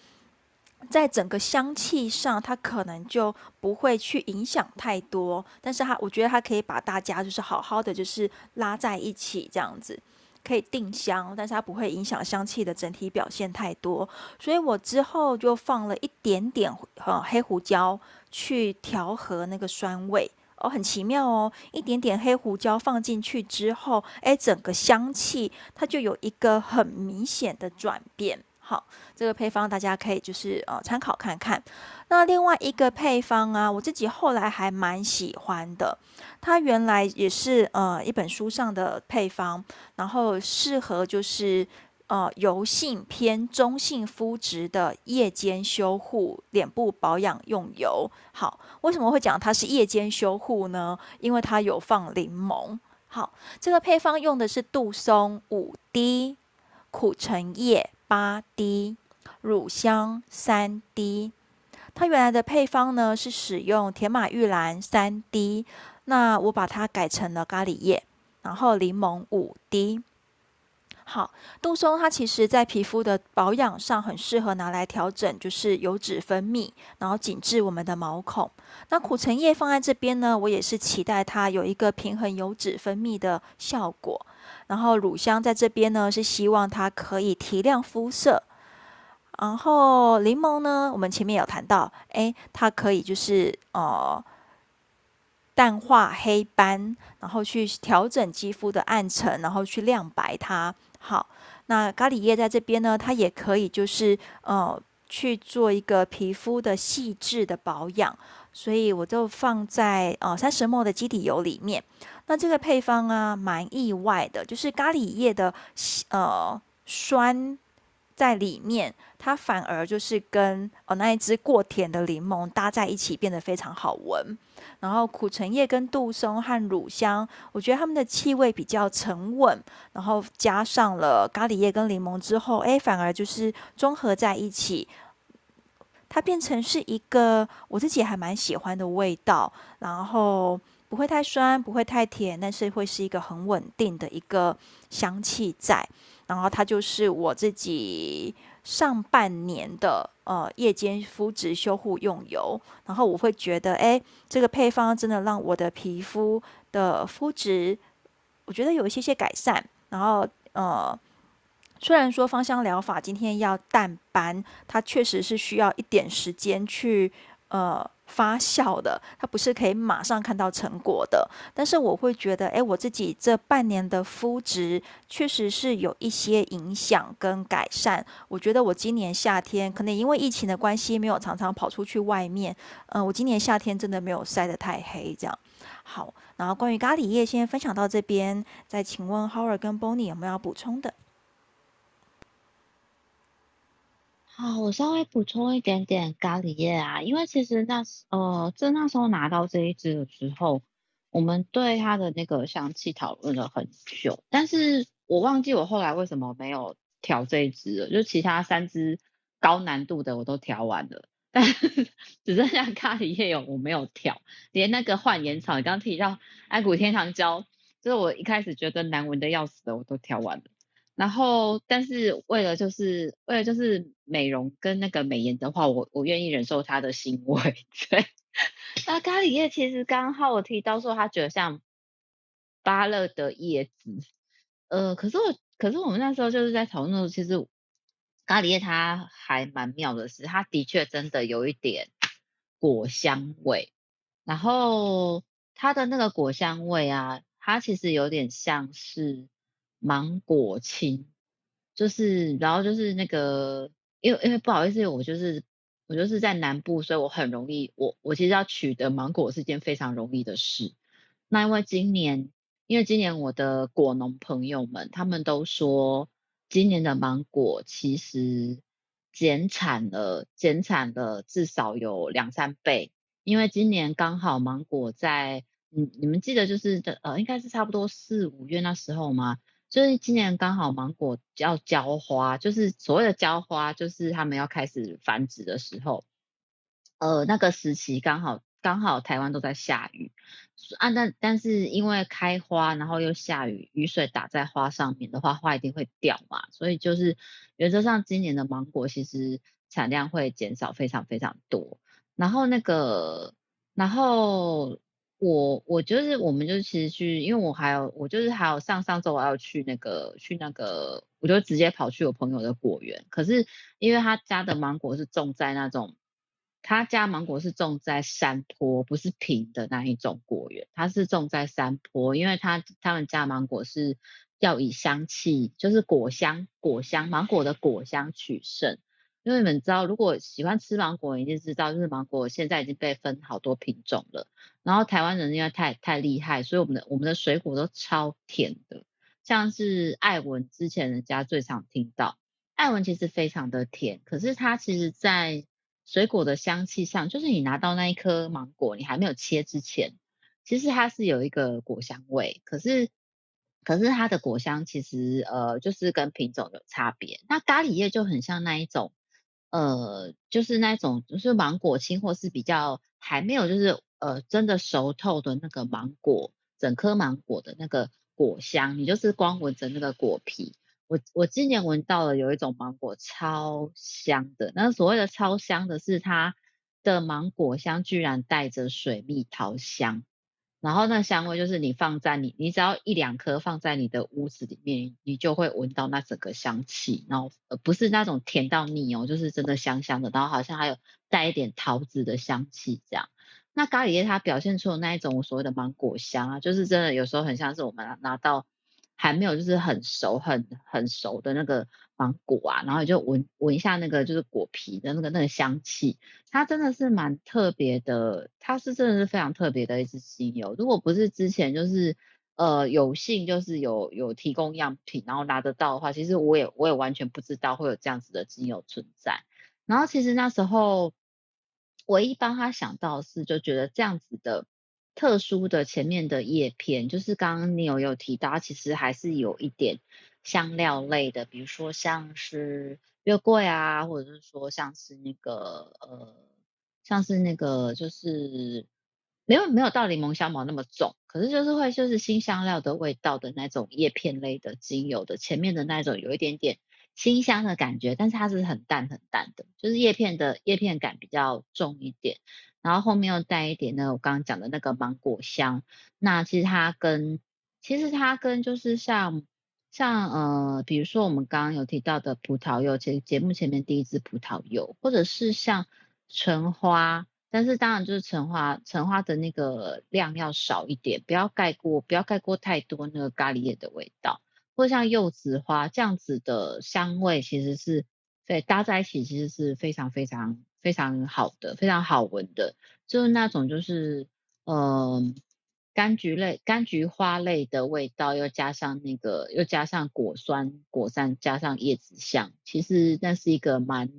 在整个香气上，它可能就不会去影响太多，但是它我觉得它可以把大家就是好好的就是拉在一起这样子。可以定香，但是它不会影响香气的整体表现太多，所以我之后就放了一点点呃黑胡椒去调和那个酸味哦，很奇妙哦，一点点黑胡椒放进去之后，哎，整个香气它就有一个很明显的转变。好，这个配方大家可以就是呃参考看看。那另外一个配方啊，我自己后来还蛮喜欢的。它原来也是呃一本书上的配方，然后适合就是呃油性偏中性肤质的夜间修护脸部保养用油。好，为什么会讲它是夜间修护呢？因为它有放柠檬。好，这个配方用的是杜松五滴，苦橙叶。八滴乳香三滴，它原来的配方呢是使用甜马玉兰三滴，那我把它改成了咖喱叶，然后柠檬五滴。好，杜松它其实在皮肤的保养上很适合拿来调整，就是油脂分泌，然后紧致我们的毛孔。那苦橙叶放在这边呢，我也是期待它有一个平衡油脂分泌的效果。然后乳香在这边呢，是希望它可以提亮肤色。然后柠檬呢，我们前面有谈到，哎，它可以就是呃淡化黑斑，然后去调整肌肤的暗沉，然后去亮白它。好，那咖喱叶在这边呢，它也可以就是呃去做一个皮肤的细致的保养。所以我就放在呃三十末的基底油里面。那这个配方啊，蛮意外的，就是咖喱叶的呃酸在里面，它反而就是跟呃那一支过甜的柠檬搭在一起，变得非常好闻。然后苦橙叶跟杜松和乳香，我觉得它们的气味比较沉稳。然后加上了咖喱叶跟柠檬之后，哎，反而就是综合在一起。它变成是一个我自己还蛮喜欢的味道，然后不会太酸，不会太甜，但是会是一个很稳定的一个香气在。然后它就是我自己上半年的呃夜间肤质修护用油。然后我会觉得，哎，这个配方真的让我的皮肤的肤质，我觉得有一些些改善。然后呃。虽然说芳香疗法今天要淡斑，它确实是需要一点时间去呃发酵的，它不是可以马上看到成果的。但是我会觉得，哎，我自己这半年的肤质确实是有一些影响跟改善。我觉得我今年夏天可能因为疫情的关系，没有常常跑出去外面，嗯、我今年夏天真的没有晒得太黑，这样。好，然后关于咖喱叶先分享到这边，再请问 Howard 跟 Bonnie 有没有要补充的？好，我稍微补充一点点咖喱叶啊，因为其实那时呃，就那时候拿到这一支的时候，我们对它的那个香气讨论了很久，但是我忘记我后来为什么没有调这一支了，就其他三支高难度的我都调完了，但是只剩下咖喱叶有我没有调，连那个焕颜草，你刚刚提到爱古天堂胶，就是我一开始觉得难闻的要死的，我都调完了。然后，但是为了就是为了就是美容跟那个美颜的话，我我愿意忍受它的腥味。对，那咖喱叶其实刚好我提到说，他觉得像芭乐的叶子，呃，可是我可是我们那时候就是在讨论，其实咖喱叶它还蛮妙的是，它的确真的有一点果香味，然后它的那个果香味啊，它其实有点像是。芒果青，就是，然后就是那个，因为因为不好意思，我就是我就是在南部，所以我很容易，我我其实要取得芒果是件非常容易的事。那因为今年，因为今年我的果农朋友们他们都说，今年的芒果其实减产了，减产了至少有两三倍，因为今年刚好芒果在，嗯，你们记得就是呃，应该是差不多四五月那时候吗？就是今年刚好芒果要浇花，就是所谓的浇花，就是他们要开始繁殖的时候，呃，那个时期刚好刚好台湾都在下雨啊，但但是因为开花，然后又下雨，雨水打在花上面的话，花一定会掉嘛，所以就是原则上今年的芒果其实产量会减少非常非常多，然后那个然后。我我就是我们就其实去，因为我还有我就是还有上上周我要去那个去那个，我就直接跑去我朋友的果园。可是因为他家的芒果是种在那种，他家芒果是种在山坡，不是平的那一种果园，他是种在山坡，因为他他们家芒果是要以香气，就是果香果香芒果的果香取胜。因为你们知道，如果喜欢吃芒果，一定知道，就是芒果现在已经被分好多品种了。然后台湾人因为太太厉害，所以我们的我们的水果都超甜的。像是爱文之前人家最常听到，爱文其实非常的甜，可是它其实在水果的香气上，就是你拿到那一颗芒果，你还没有切之前，其实它是有一个果香味，可是。可是它的果香其实呃就是跟品种有差别。那咖喱叶就很像那一种。呃，就是那种，就是芒果青或是比较还没有，就是呃真的熟透的那个芒果，整颗芒果的那个果香，你就是光闻着那个果皮。我我今年闻到了有一种芒果超香的，那所谓的超香的是它的芒果香居然带着水蜜桃香。然后那香味就是你放在你，你只要一两颗放在你的屋子里面，你就会闻到那整个香气。然后呃不是那种甜到腻哦，就是真的香香的。然后好像还有带一点桃子的香气这样。那咖喱叶它表现出的那一种所谓的芒果香啊，就是真的有时候很像是我们拿到。还没有就是很熟很很熟的那个芒果啊，然后就闻闻一下那个就是果皮的那个那个香气，它真的是蛮特别的，它是真的是非常特别的一支精油。如果不是之前就是呃有幸就是有有提供样品然后拿得到的话，其实我也我也完全不知道会有这样子的精油存在。然后其实那时候唯一帮他想到是就觉得这样子的。特殊的前面的叶片，就是刚刚你有有提到，其实还是有一点香料类的，比如说像是月桂啊，或者是说像是那个呃，像是那个就是没有没有到柠檬香茅那么重，可是就是会就是新香料的味道的那种叶片类的精油的前面的那种有一点点辛香的感觉，但是它是很淡很淡的，就是叶片的叶片感比较重一点。然后后面又带一点呢，我刚刚讲的那个芒果香。那其实它跟，其实它跟就是像像呃，比如说我们刚刚有提到的葡萄柚，其实节目前面第一支葡萄柚，或者是像橙花，但是当然就是橙花，橙花的那个量要少一点，不要盖过，不要盖过太多那个咖喱叶的味道，或者像柚子花这样子的香味，其实是对搭在一起，其实是非常非常。非常好的，非常好闻的，就是那种就是，嗯、柑橘类、柑橘花类的味道，又加上那个，又加上果酸、果酸，加上叶子香，其实那是一个蛮，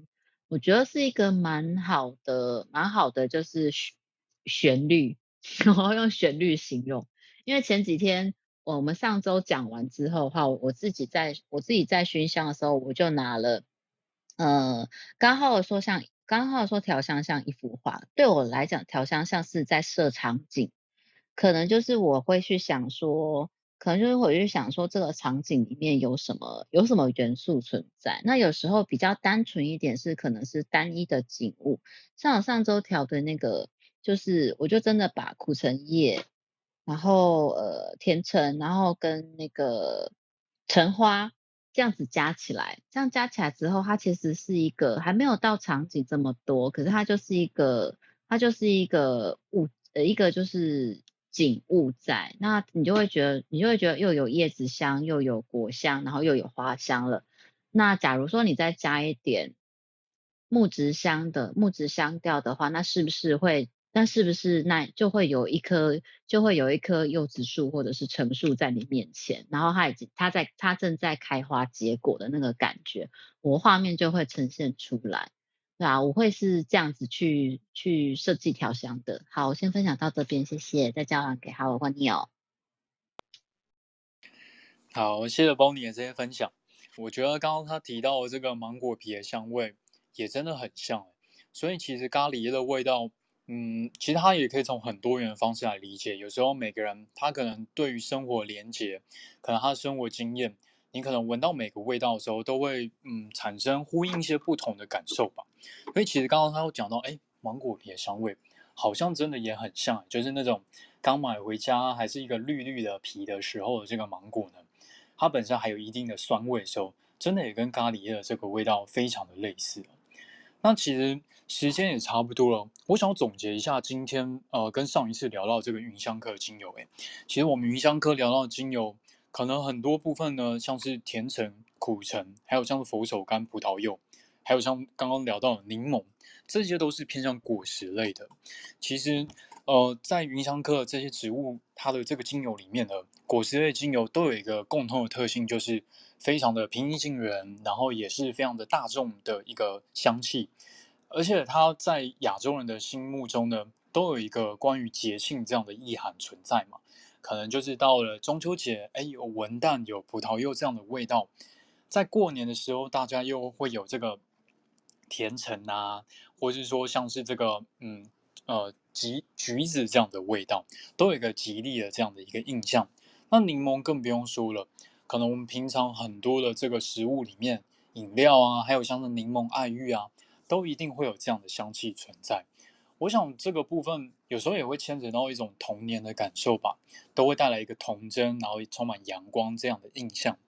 我觉得是一个蛮好的、蛮好的，就是旋律，然后用旋律形容。因为前几天我们上周讲完之后的话，我自己在我自己在熏香的时候，我就拿了，呃，刚好我说像。刚好说调香像一幅画，对我来讲，调香像是在设场景，可能就是我会去想说，可能就是会去想说这个场景里面有什么有什么元素存在。那有时候比较单纯一点是可能是单一的景物，像我上周调的那个，就是我就真的把苦橙叶，然后呃甜橙，然后跟那个橙花。这样子加起来，这样加起来之后，它其实是一个还没有到场景这么多，可是它就是一个，它就是一个物，呃，一个就是景物在，那你就会觉得，你就会觉得又有叶子香，又有果香，然后又有花香了。那假如说你再加一点木质香的木质香调的话，那是不是会？那是不是那就会有一棵就会有一棵柚子树或者是橙树在你面前，然后它已经它在它正在开花结果的那个感觉，我画面就会呈现出来，对啊，我会是这样子去去设计调香的。好，我先分享到这边，谢谢，再交还给哈喽欢迎哦。好，谢谢 Bonnie 的这些分享。我觉得刚刚他提到的这个芒果皮的香味也真的很像，所以其实咖喱的味道。嗯，其实它也可以从很多元的方式来理解。有时候每个人他可能对于生活连接，可能他的生活经验，你可能闻到每个味道的时候，都会嗯产生呼应一些不同的感受吧。所以其实刚刚他有讲到，哎，芒果皮的香味好像真的也很像，就是那种刚买回家还是一个绿绿的皮的时候的这个芒果呢，它本身还有一定的酸味的时候，真的也跟咖喱的这个味道非常的类似。那其实时间也差不多了，我想要总结一下今天呃跟上一次聊到这个芸香科的精油，诶，其实我们芸香科聊到的精油，可能很多部分呢，像是甜橙、苦橙，还有像佛手柑、葡萄柚，还有像刚刚聊到的柠檬，这些都是偏向果实类的。其实呃在芸香科的这些植物，它的这个精油里面呢，果实类精油都有一个共通的特性，就是。非常的平易近人，然后也是非常的大众的一个香气，而且它在亚洲人的心目中呢，都有一个关于节庆这样的意涵存在嘛。可能就是到了中秋节，哎，有文旦，有葡萄柚这样的味道，在过年的时候，大家又会有这个甜橙啊，或是说像是这个嗯呃橘橘子这样的味道，都有一个吉利的这样的一个印象。那柠檬更不用说了。可能我们平常很多的这个食物里面，饮料啊，还有像是柠檬爱玉啊，都一定会有这样的香气存在。我想这个部分有时候也会牵扯到一种童年的感受吧，都会带来一个童真，然后充满阳光这样的印象。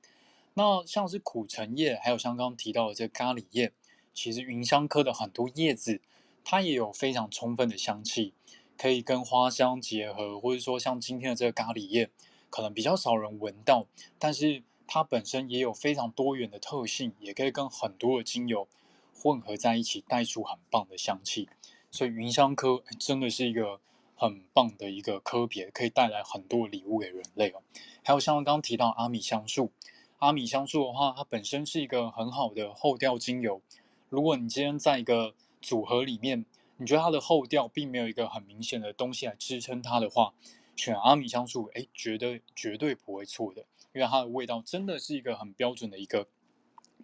那像是苦橙叶，还有像刚刚提到的这个咖喱叶，其实芸香科的很多叶子，它也有非常充分的香气，可以跟花香结合，或者说像今天的这个咖喱叶。可能比较少人闻到，但是它本身也有非常多元的特性，也可以跟很多的精油混合在一起，带出很棒的香气。所以芸香科真的是一个很棒的一个科别，可以带来很多礼物给人类哦。还有像刚刚提到阿米香树，阿米香树的话，它本身是一个很好的后调精油。如果你今天在一个组合里面，你觉得它的后调并没有一个很明显的东西来支撑它的话，选阿米香树，哎，绝对绝对不会错的，因为它的味道真的是一个很标准的一个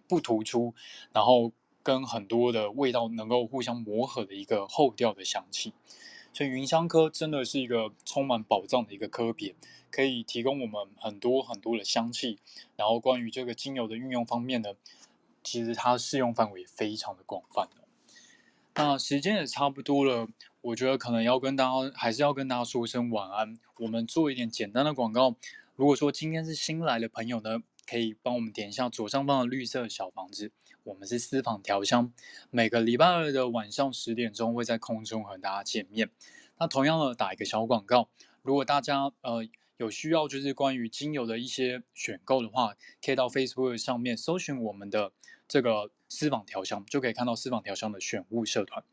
不突出，然后跟很多的味道能够互相磨合的一个后调的香气。所以云香科真的是一个充满宝藏的一个科别，可以提供我们很多很多的香气。然后关于这个精油的运用方面呢，其实它适用范围非常的广泛的。那时间也差不多了。我觉得可能要跟大家，还是要跟大家说一声晚安。我们做一点简单的广告。如果说今天是新来的朋友呢，可以帮我们点一下左上方的绿色小房子。我们是私房调香，每个礼拜二的晚上十点钟会在空中和大家见面。那同样的打一个小广告，如果大家呃有需要，就是关于精油的一些选购的话，可以到 Facebook 上面搜寻我们的这个。私房调香就可以看到私房调香的选物社团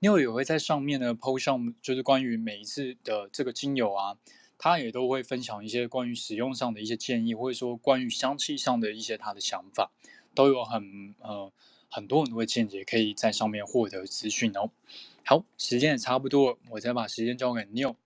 ，Neil 也会在上面呢 po 上，就是关于每一次的这个精油啊，他也都会分享一些关于使用上的一些建议，或者说关于香气上的一些他的想法，都有很呃很多很多的见解，可以在上面获得资讯哦。好，时间也差不多，我再把时间交给 New。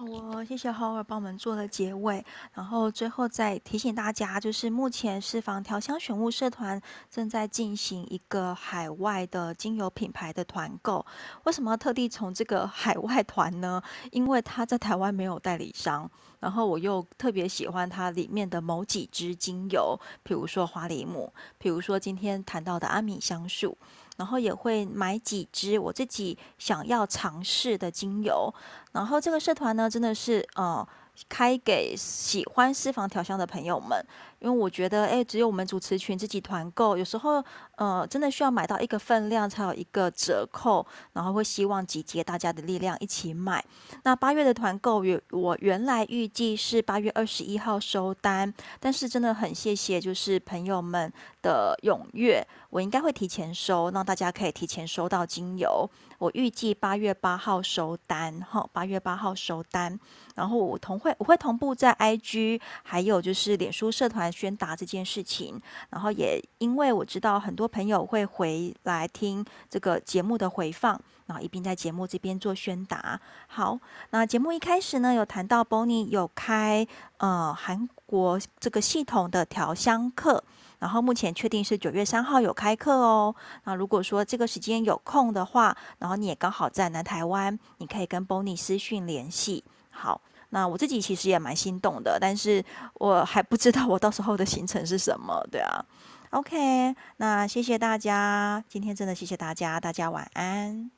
好哦，谢谢 Howard 帮我们做了结尾，然后最后再提醒大家，就是目前私房调香选物社团正在进行一个海外的精油品牌的团购。为什么要特地从这个海外团呢？因为它在台湾没有代理商，然后我又特别喜欢它里面的某几支精油，比如说花梨木，比如说今天谈到的阿米香树。然后也会买几支我自己想要尝试的精油，然后这个社团呢，真的是呃开给喜欢私房调香的朋友们，因为我觉得，哎，只有我们主持群自己团购，有时候，呃，真的需要买到一个分量才有一个折扣，然后会希望集结大家的力量一起买。那八月的团购，原我原来预计是八月二十一号收单，但是真的很谢谢，就是朋友们的踊跃，我应该会提前收，让大家可以提前收到精油。我预计八月八号收单，哈，八月八号收单。然后我同会我会同步在 IG，还有就是脸书社团宣达这件事情。然后也因为我知道很多朋友会回来听这个节目的回放，然后一并在节目这边做宣达。好，那节目一开始呢，有谈到 Bonnie 有开呃韩国这个系统的调香课，然后目前确定是九月三号有开课哦。那如果说这个时间有空的话，然后你也刚好在南台湾，你可以跟 Bonnie 私讯联系。好，那我自己其实也蛮心动的，但是我还不知道我到时候的行程是什么，对啊。OK，那谢谢大家，今天真的谢谢大家，大家晚安。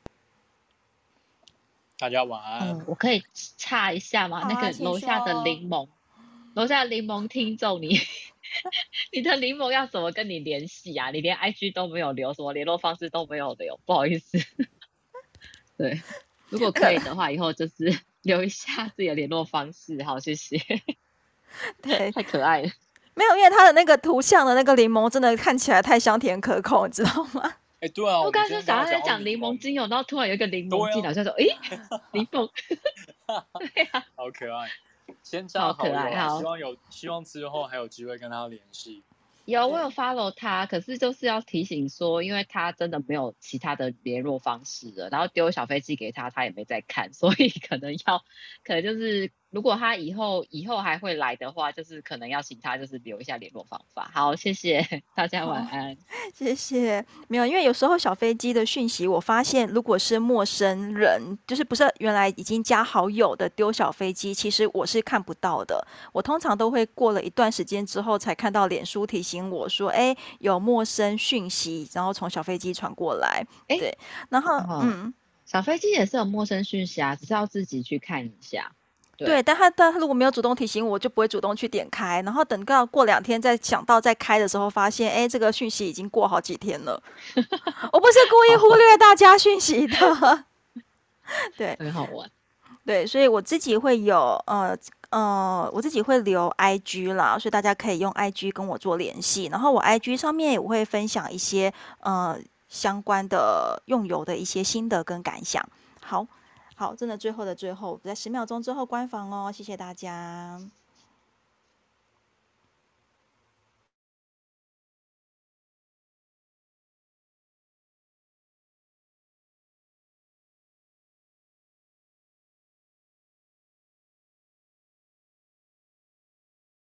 大家晚安。嗯，我可以插一下吗？啊、那个楼下的柠檬，楼下的柠檬听众，你 你的柠檬要怎么跟你联系啊？你连 IG 都没有留，什么联络方式都没有留，不好意思。对，如果可以的话，以后就是。留一下自己的联络方式，好，谢谢。对，太可爱了。没有，因为它的那个图像的那个柠檬真的看起来太香甜可口，你知道吗？哎、欸，对啊。我刚才想在讲柠檬精油，然后突然有一个柠檬进来，就说：“哎、欸，柠檬。对啊”好可爱。先加好友，好，希望有希望之后还有机会跟他联系。有，我有 follow 他，可是就是要提醒说，因为他真的没有其他的联络方式了，然后丢小飞机给他，他也没在看，所以可能要，可能就是。如果他以后以后还会来的话，就是可能要请他就是留一下联络方法。好，谢谢大家，晚安。谢谢。没有，因为有时候小飞机的讯息，我发现如果是陌生人，就是不是原来已经加好友的丢小飞机，其实我是看不到的。我通常都会过了一段时间之后才看到脸书提醒我说，哎，有陌生讯息，然后从小飞机传过来。哎，对，然后嗯，小飞机也是有陌生讯息啊，只是要自己去看一下。对，对，但他但他如果没有主动提醒我，就不会主动去点开，然后等到过两天再想到再开的时候，发现哎，这个讯息已经过好几天了。我不是故意忽略大家讯息的，对，很好玩。对，所以我自己会有呃呃，我自己会留 IG 啦，所以大家可以用 IG 跟我做联系，然后我 IG 上面也会分享一些呃相关的用油的一些心得跟感想。好。好，真的最后的最后，在十秒钟之后关房哦，谢谢大家。